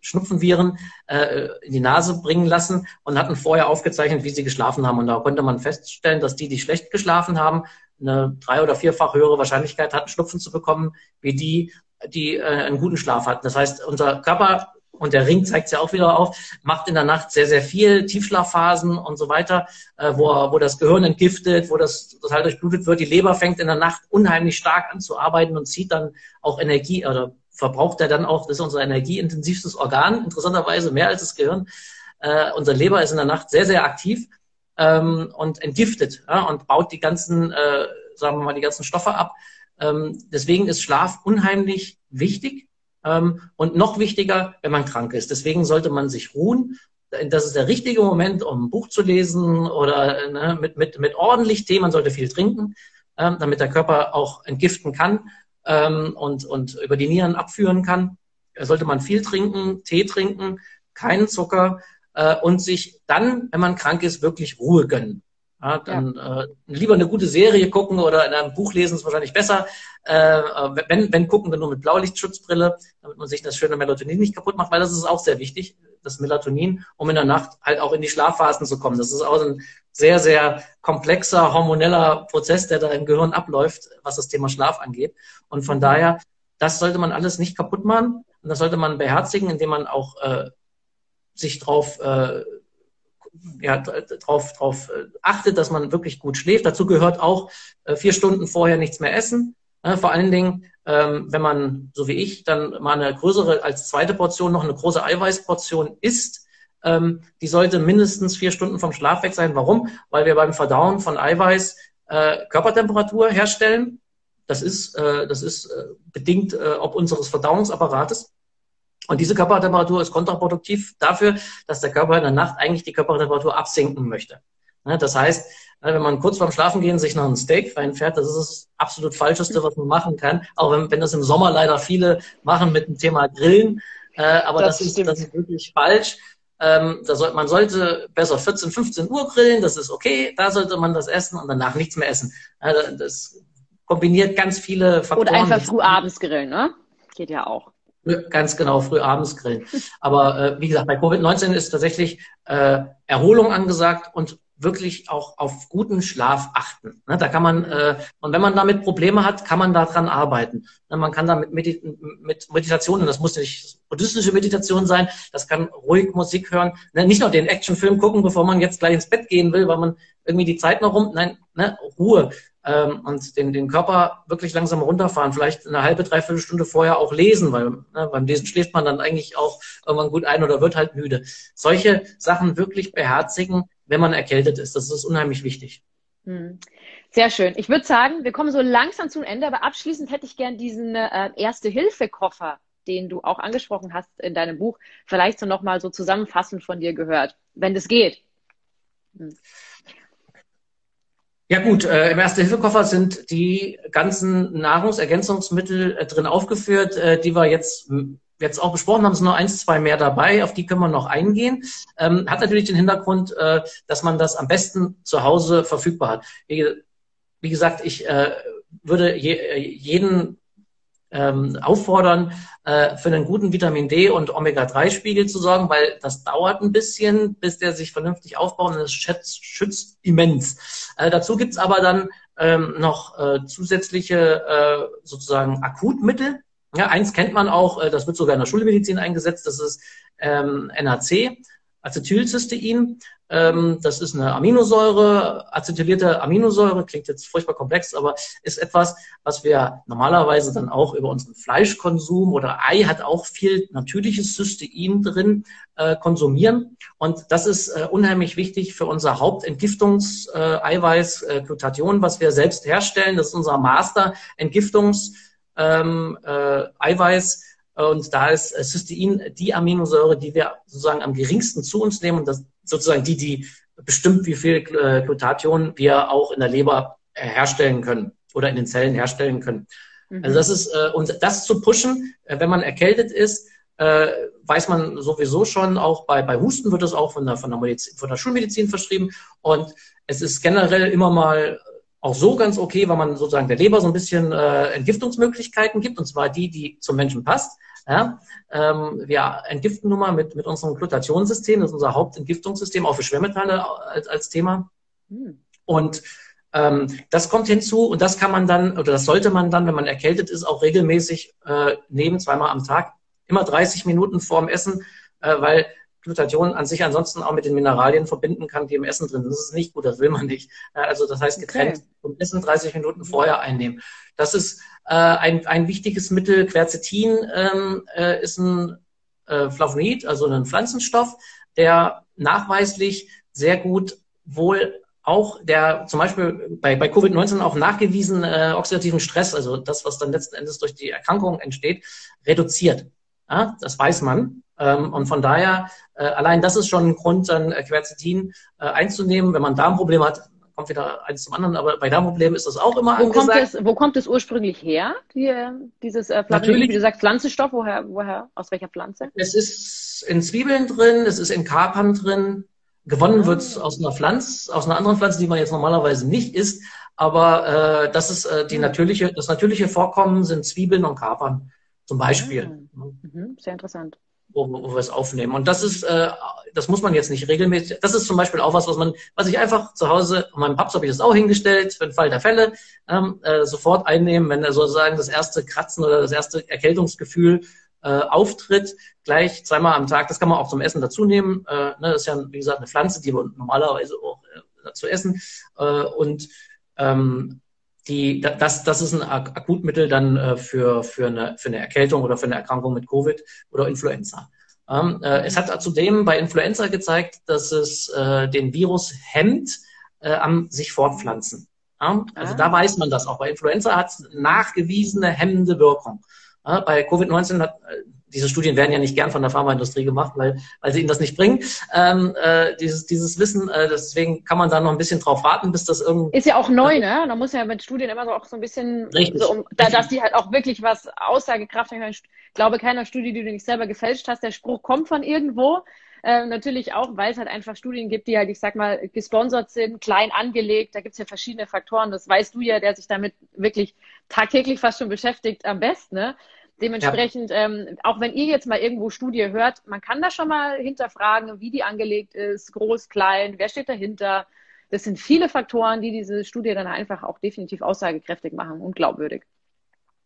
Schnupfenviren äh, in die Nase bringen lassen und hatten vorher aufgezeichnet, wie sie geschlafen haben. Und da konnte man feststellen, dass die, die schlecht geschlafen haben, eine drei- oder vierfach höhere Wahrscheinlichkeit hatten, Schnupfen zu bekommen, wie die, die äh, einen guten Schlaf hatten. Das heißt, unser Körper und der Ring zeigt es ja auch wieder auf, macht in der Nacht sehr, sehr viel, Tiefschlafphasen und so weiter, äh, wo, wo das Gehirn entgiftet, wo das total durchblutet wird. Die Leber fängt in der Nacht unheimlich stark an zu arbeiten und zieht dann auch Energie oder verbraucht er dann auch, das ist unser energieintensivstes Organ, interessanterweise mehr als das Gehirn. Äh, unser Leber ist in der Nacht sehr, sehr aktiv ähm, und entgiftet ja, und baut die ganzen, äh, sagen wir mal, die ganzen Stoffe ab. Ähm, deswegen ist Schlaf unheimlich wichtig ähm, und noch wichtiger, wenn man krank ist. Deswegen sollte man sich ruhen. Das ist der richtige Moment, um ein Buch zu lesen oder ne, mit, mit, mit ordentlich Tee. Man sollte viel trinken, ähm, damit der Körper auch entgiften kann ähm, und, und über die Nieren abführen kann. Sollte man viel trinken, Tee trinken, keinen Zucker äh, und sich dann, wenn man krank ist, wirklich Ruhe gönnen. Ja, dann ja. Äh, lieber eine gute Serie gucken oder in einem Buch lesen ist wahrscheinlich besser. Äh, wenn, wenn gucken, dann nur mit Blaulichtschutzbrille, damit man sich das schöne Melatonin nicht kaputt macht, weil das ist auch sehr wichtig, das Melatonin, um in der Nacht halt auch in die Schlafphasen zu kommen. Das ist auch ein sehr, sehr komplexer hormoneller Prozess, der da im Gehirn abläuft, was das Thema Schlaf angeht. Und von daher, das sollte man alles nicht kaputt machen. Und das sollte man beherzigen, indem man auch äh, sich drauf äh, ja, drauf, drauf äh, achtet, dass man wirklich gut schläft. Dazu gehört auch äh, vier Stunden vorher nichts mehr essen. Äh, vor allen Dingen, ähm, wenn man, so wie ich, dann mal eine größere als zweite Portion noch eine große Eiweißportion isst, ähm, die sollte mindestens vier Stunden vom Schlaf weg sein. Warum? Weil wir beim Verdauen von Eiweiß äh, Körpertemperatur herstellen. Das ist, äh, das ist äh, bedingt äh, ob unseres Verdauungsapparates. Und diese Körpertemperatur ist kontraproduktiv dafür, dass der Körper in der Nacht eigentlich die Körpertemperatur absinken möchte. Das heißt, wenn man kurz vorm Schlafengehen sich noch ein Steak reinfährt, das ist das absolut Falscheste, was man machen kann. Auch wenn, wenn das im Sommer leider viele machen mit dem Thema Grillen. Äh, aber das, das, ist, das ist wirklich falsch. Ähm, soll, man sollte besser 14, 15 Uhr grillen, das ist okay. Da sollte man das essen und danach nichts mehr essen. Das kombiniert ganz viele Faktoren. Oder einfach früh abends grillen, ne? Geht ja auch. Ganz genau, früh abends grillen. Aber äh, wie gesagt, bei Covid-19 ist tatsächlich äh, Erholung angesagt und wirklich auch auf guten Schlaf achten. Ne, da kann man, äh, und wenn man damit Probleme hat, kann man daran arbeiten. Ne, man kann da mit, Medit mit Meditationen, das muss nicht buddhistische Meditation sein, das kann ruhig Musik hören, ne, nicht nur den Actionfilm gucken, bevor man jetzt gleich ins Bett gehen will, weil man irgendwie die Zeit noch rum, nein, ne, Ruhe ähm, und den, den Körper wirklich langsam runterfahren, vielleicht eine halbe, dreiviertel Stunde vorher auch lesen, weil ne, beim Lesen schläft man dann eigentlich auch irgendwann gut ein oder wird halt müde. Solche Sachen wirklich beherzigen, wenn man erkältet ist, das ist unheimlich wichtig. Hm. Sehr schön. Ich würde sagen, wir kommen so langsam zum Ende, aber abschließend hätte ich gern diesen äh, Erste-Hilfe-Koffer, den du auch angesprochen hast in deinem Buch, vielleicht so nochmal so zusammenfassend von dir gehört, wenn das geht. Hm. Ja gut, äh, im Erste-Hilfe-Koffer sind die ganzen Nahrungsergänzungsmittel äh, drin aufgeführt, äh, die wir jetzt jetzt auch besprochen haben, sind nur eins, zwei mehr dabei, auf die können wir noch eingehen. Ähm, hat natürlich den Hintergrund, äh, dass man das am besten zu Hause verfügbar hat. Wie, wie gesagt, ich äh, würde je, äh, jeden ähm, auffordern, äh, für einen guten Vitamin D und Omega-3-Spiegel zu sorgen, weil das dauert ein bisschen, bis der sich vernünftig aufbaut und es schützt, schützt immens. Äh, dazu gibt's aber dann ähm, noch äh, zusätzliche äh, sozusagen Akutmittel. Ja, eins kennt man auch, äh, das wird sogar in der Schulmedizin eingesetzt, das ist ähm, NAC. Acetylcystein. Ähm, das ist eine Aminosäure, acetylierte Aminosäure, klingt jetzt furchtbar komplex, aber ist etwas, was wir normalerweise dann auch über unseren Fleischkonsum oder Ei hat auch viel natürliches Cystein drin äh, konsumieren. Und das ist äh, unheimlich wichtig für unser Hauptentgiftungseiweiß, äh, Glutathion, was wir selbst herstellen. Das ist unser Master-Entgiftungs- ähm, äh, und da ist Cystein die Aminosäure, die wir sozusagen am geringsten zu uns nehmen und das sozusagen die, die bestimmt, wie viel äh, Glutathion wir auch in der Leber herstellen können oder in den Zellen herstellen können. Mhm. Also das ist, äh, und das zu pushen, äh, wenn man erkältet ist, weiß man sowieso schon, auch bei, bei Husten wird es auch von der, von der, Medizin, von der Schulmedizin verschrieben. Und es ist generell immer mal auch so ganz okay, weil man sozusagen der Leber so ein bisschen äh, Entgiftungsmöglichkeiten gibt, und zwar die, die zum Menschen passt. Ja? Ähm, wir entgiften nun mal mit, mit unserem Glutationssystem, das ist unser Hauptentgiftungssystem, auch für Schwermetalle als, als Thema. Hm. Und ähm, das kommt hinzu und das kann man dann, oder das sollte man dann, wenn man erkältet ist, auch regelmäßig äh, nehmen, zweimal am Tag, immer 30 Minuten vorm Essen, äh, weil Glutathion an sich ansonsten auch mit den Mineralien verbinden kann, die im Essen drin sind. Das ist nicht gut, das will man nicht. Also das heißt, getrennt okay. vom Essen 30 Minuten vorher einnehmen. Das ist äh, ein, ein wichtiges Mittel. Quercetin ähm, äh, ist ein äh, Flavonoid, also ein Pflanzenstoff, der nachweislich sehr gut wohl auch der zum Beispiel bei, bei Covid-19 auch nachgewiesen äh, oxidativen Stress, also das, was dann letzten Endes durch die Erkrankung entsteht, reduziert. Ja, das weiß man. Ähm, und von daher, äh, allein das ist schon ein Grund, dann äh, Quercetin äh, einzunehmen. Wenn man Darmprobleme hat, kommt wieder eins zum anderen, aber bei Darmproblemen ist das auch immer wo angesagt. Kommt es, wo kommt es ursprünglich her, die, dieses äh, Natürlich, wie du sagst, Pflanzenstoff, woher, woher, aus welcher Pflanze? Es ist in Zwiebeln drin, es ist in Kapern drin, gewonnen ah. wird es aus einer Pflanze, aus einer anderen Pflanze, die man jetzt normalerweise nicht isst, aber äh, das ist äh, die hm. natürliche, das natürliche Vorkommen sind Zwiebeln und Kapern zum Beispiel. Ah. Mhm. Sehr interessant wo, wo wir es aufnehmen. Und das ist, äh, das muss man jetzt nicht regelmäßig. Das ist zum Beispiel auch was, was man, was ich einfach zu Hause, in meinem Paps habe ich das auch hingestellt, für den Fall der Fälle, ähm, äh, sofort einnehmen, wenn er sozusagen das erste Kratzen oder das erste Erkältungsgefühl äh, auftritt, gleich zweimal am Tag. Das kann man auch zum Essen dazu nehmen. Äh, ne, das ist ja, wie gesagt, eine Pflanze, die wir normalerweise auch äh, zu essen. Äh, und ähm, die, das, das ist ein Akutmittel dann äh, für, für, eine, für eine Erkältung oder für eine Erkrankung mit Covid oder Influenza. Ähm, äh, es hat zudem bei Influenza gezeigt, dass es äh, den Virus hemmt äh, am sich fortpflanzen. Ja? Also ah. da weiß man das auch. Bei Influenza hat es nachgewiesene hemmende Wirkung. Ja, bei Covid-19 hat diese Studien werden ja nicht gern von der Pharmaindustrie gemacht, weil, weil sie ihnen das nicht bringen. Ähm, äh, dieses, dieses Wissen, äh, deswegen kann man da noch ein bisschen drauf warten, bis das irgendwie. Ist ja auch neu, ne? Da muss ja mit Studien immer so auch so ein bisschen, Richtig. So, um, da, dass die halt auch wirklich was Aussagekraft haben. Ich glaube, keiner Studie, die du nicht selber gefälscht hast, der Spruch kommt von irgendwo. Ähm, natürlich auch, weil es halt einfach Studien gibt, die halt, ich sag mal, gesponsert sind, klein angelegt. Da gibt's ja verschiedene Faktoren. Das weißt du ja, der sich damit wirklich tagtäglich fast schon beschäftigt, am besten. Ne? Dementsprechend, ja. ähm, auch wenn ihr jetzt mal irgendwo Studie hört, man kann da schon mal hinterfragen, wie die angelegt ist, groß, klein, wer steht dahinter. Das sind viele Faktoren, die diese Studie dann einfach auch definitiv aussagekräftig machen und glaubwürdig.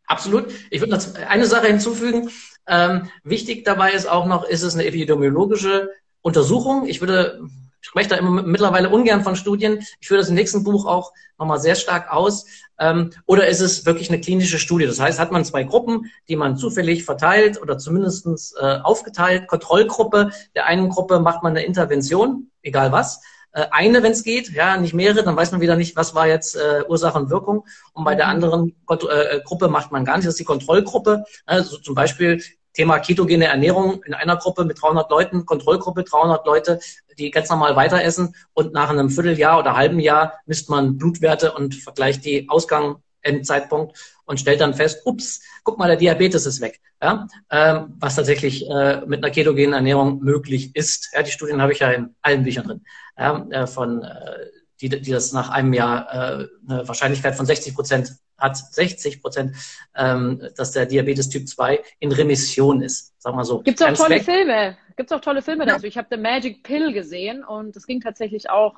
Absolut. Ich würde noch eine Sache hinzufügen. Ähm, wichtig dabei ist auch noch, ist es eine epidemiologische Untersuchung. Ich würde spreche da immer mittlerweile ungern von Studien. Ich führe das im nächsten Buch auch nochmal sehr stark aus. Ähm, oder ist es wirklich eine klinische Studie? Das heißt, hat man zwei Gruppen, die man zufällig verteilt oder zumindestens äh, aufgeteilt, Kontrollgruppe. Der einen Gruppe macht man eine Intervention, egal was. Äh, eine, wenn es geht, ja, nicht mehrere, dann weiß man wieder nicht, was war jetzt äh, Ursache und Wirkung. Und bei der mhm. anderen äh, Gruppe macht man gar nicht, das ist die Kontrollgruppe. Also zum Beispiel Thema ketogene Ernährung in einer Gruppe mit 300 Leuten, Kontrollgruppe 300 Leute, die ganz normal weiter essen und nach einem Vierteljahr oder halben Jahr misst man Blutwerte und vergleicht die Ausgang, Endzeitpunkt und stellt dann fest, ups, guck mal, der Diabetes ist weg. Ja? Ähm, was tatsächlich äh, mit einer ketogenen Ernährung möglich ist. Ja, die Studien habe ich ja in allen Büchern drin. Ja, äh, von äh, die, die das nach einem Jahr äh, eine Wahrscheinlichkeit von 60 Prozent hat, 60 Prozent, ähm, dass der Diabetes Typ 2 in Remission ist. Sag mal so. Gibt es auch tolle weg. Filme? Gibt es auch tolle Filme ja. dazu? Ich habe The Magic Pill gesehen und das ging tatsächlich auch.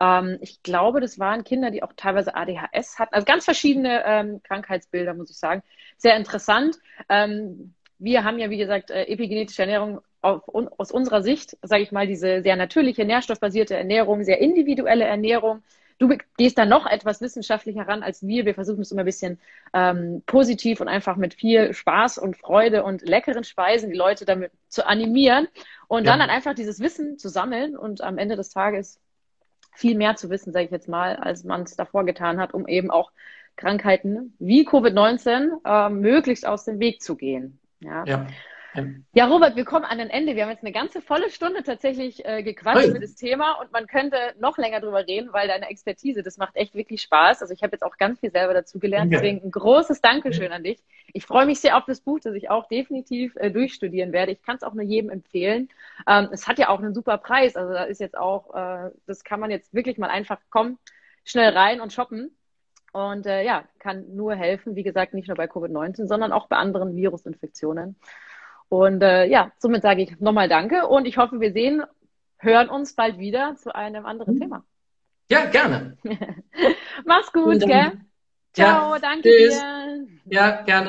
Ähm, ich glaube, das waren Kinder, die auch teilweise ADHS hatten. Also ganz verschiedene ähm, Krankheitsbilder, muss ich sagen. Sehr interessant. Ähm, wir haben ja, wie gesagt, äh, epigenetische Ernährung auf, aus unserer Sicht, sage ich mal, diese sehr natürliche, nährstoffbasierte Ernährung, sehr individuelle Ernährung. Du gehst da noch etwas wissenschaftlicher ran als wir. Wir versuchen es immer ein bisschen ähm, positiv und einfach mit viel Spaß und Freude und leckeren Speisen die Leute damit zu animieren und ja. dann, dann einfach dieses Wissen zu sammeln und am Ende des Tages viel mehr zu wissen, sage ich jetzt mal, als man es davor getan hat, um eben auch Krankheiten wie Covid-19 äh, möglichst aus dem Weg zu gehen. Ja. ja. Ja, Robert, wir kommen an ein Ende. Wir haben jetzt eine ganze volle Stunde tatsächlich äh, gequatscht über das Thema und man könnte noch länger drüber reden, weil deine Expertise, das macht echt wirklich Spaß. Also ich habe jetzt auch ganz viel selber dazu gelernt. Deswegen ein großes Dankeschön an dich. Ich freue mich sehr auf das Buch, das ich auch definitiv äh, durchstudieren werde. Ich kann es auch nur jedem empfehlen. Ähm, es hat ja auch einen super Preis. Also da ist jetzt auch, äh, das kann man jetzt wirklich mal einfach kommen, schnell rein und shoppen. Und äh, ja, kann nur helfen, wie gesagt, nicht nur bei Covid-19, sondern auch bei anderen Virusinfektionen. Und äh, ja, somit sage ich nochmal Danke und ich hoffe, wir sehen, hören uns bald wieder zu einem anderen mhm. Thema. Ja, gerne. Mach's gut, gell? Ciao, ja, danke tschüss. dir. Ja, gerne.